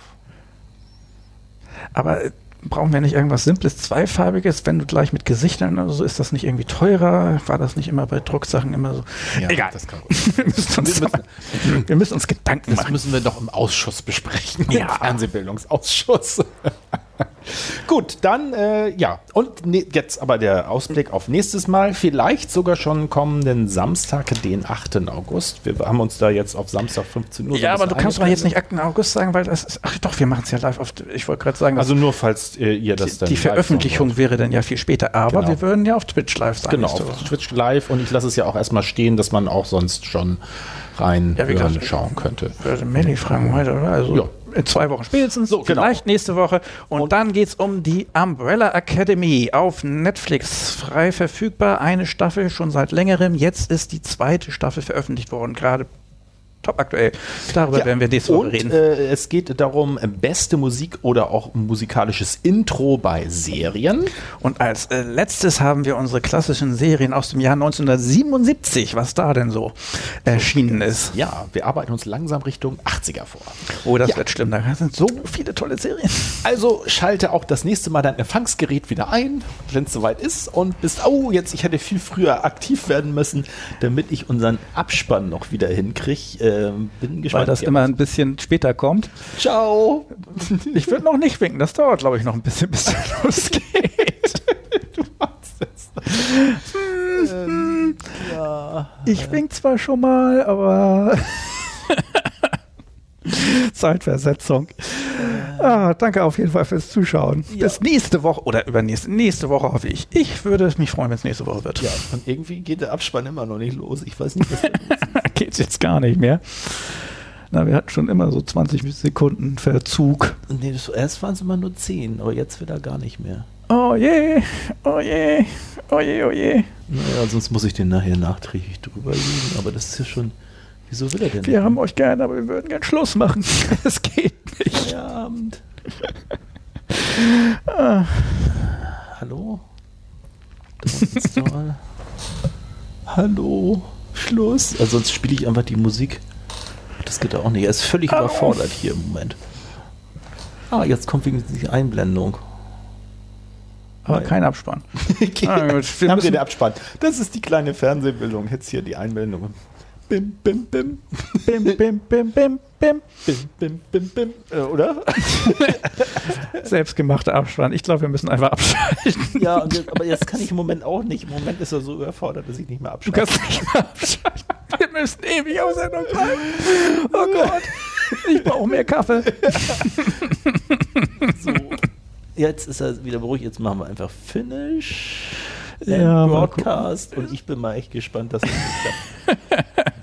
Aber äh, brauchen wir nicht irgendwas Simples, Zweifarbiges, wenn du gleich mit Gesichtern oder so, ist das nicht irgendwie teurer? War das nicht immer bei Drucksachen immer so? Egal. Das, kann, Wir müssen uns, Wir müssen- wir müssen uns Gedanken das machen. müssen wir doch im Ausschuss besprechen. Ja. Im Fernsehbildungsausschuss. Gut, dann äh, ja. Und ne, jetzt aber der Ausblick auf nächstes Mal. Vielleicht sogar schon kommenden Samstag, den 8. August. Wir haben uns da jetzt auf Samstag 15 Uhr. Ja, aber du kannst doch jetzt nicht eingependelt. 8. August sagen, weil das ist, ach doch, wir machen es ja live auf, ich wollte gerade sagen, Also nur falls äh, ihr das die, dann. die Veröffentlichung wäre dann ja viel später, aber Genau. wir würden ja auf Twitch live sein. Genau, auf. Twitch live. Und ich lasse es ja auch erstmal stehen, dass man auch sonst schon rein Ja, hören, gesagt, schauen könnte. würde Melly fragen heute, oder? Also Ja. In zwei Wochen spätestens, So, genau. vielleicht nächste Woche. Und, dann geht's um die Umbrella Academy auf Netflix. Frei verfügbar, eine Staffel schon seit längerem. Jetzt ist die zweite Staffel veröffentlicht worden, gerade top aktuell. Darüber Ja, werden wir nächste Woche und, reden. Äh, es geht darum, äh, beste Musik oder auch musikalisches Intro bei Serien. Und als äh, letztes haben wir unsere klassischen Serien aus dem Jahr 1977, was da denn so erschienen ist. Ja, wir arbeiten uns langsam Richtung 80er vor. Oh, das Ja. wird schlimm. Da sind so viele tolle Serien. Also schalte auch das nächste Mal dein Empfangsgerät wieder ein, wenn es soweit ist und bist, oh, jetzt, ich hätte viel früher aktiv werden müssen, damit ich unseren Abspann noch wieder hinkriege. Ähm, bin Weil gespannt. das Ja. immer ein bisschen später kommt. Ciao. Ich würde noch nicht winken. Das dauert, glaube ich, noch ein bisschen, bis das losgeht. du machst es. ja. Ich wink zwar schon mal, aber Zeitversetzung. Ah, danke auf jeden Fall fürs Zuschauen. Ja. Bis nächste Woche oder übernächste nächste Woche hoffe ich. Ich würde mich freuen, wenn es nächste Woche wird. Ja, und irgendwie geht der Abspann immer noch nicht los. Ich weiß nicht, was da los ist. Geht's jetzt gar nicht mehr. Na, wir hatten schon immer so 20 Sekunden Verzug. Nee, das, erst waren es immer nur 10, aber jetzt wieder gar nicht mehr. Oh je, oh je, oh je, oh je. Naja, sonst muss ich den nachher nachträglich drüber legen, aber das ist ja schon. Wieso will er denn? Wir haben euch gern, aber wir würden gern Schluss machen. Es geht nicht. Feierabend. Ah. Hallo? Hallo? Schluss? Also sonst spiele ich einfach die Musik. Das geht auch nicht. Er ist völlig Au. überfordert hier im Moment. Ah, jetzt kommt wegen die Einblendung. Aber Nein. kein Abspann. Okay. Ah, gut, wir haben den Abspann. Das ist die kleine Fernsehbildung. Jetzt hier die Einblendung. Bim, bim, bim. Bim, bim, bim, bim, bim. Bim, bim, bim, bim. Äh, oder? Selbstgemachter Abspann. Ich glaube, wir müssen einfach abschalten. Ja, und jetzt, aber jetzt kann ich im Moment auch nicht. Im Moment ist er so überfordert, dass ich nicht mehr Du abschalte. kannst nicht mehr abschalten. Wir müssen ewig auf Sendung bleiben. Oh Gott. Ich brauche mehr Kaffee. So. Jetzt ist er wieder beruhigt. Jetzt machen wir einfach Finish. Ja, Broadcast. Und ich bin mal echt gespannt, dass das nicht klappt.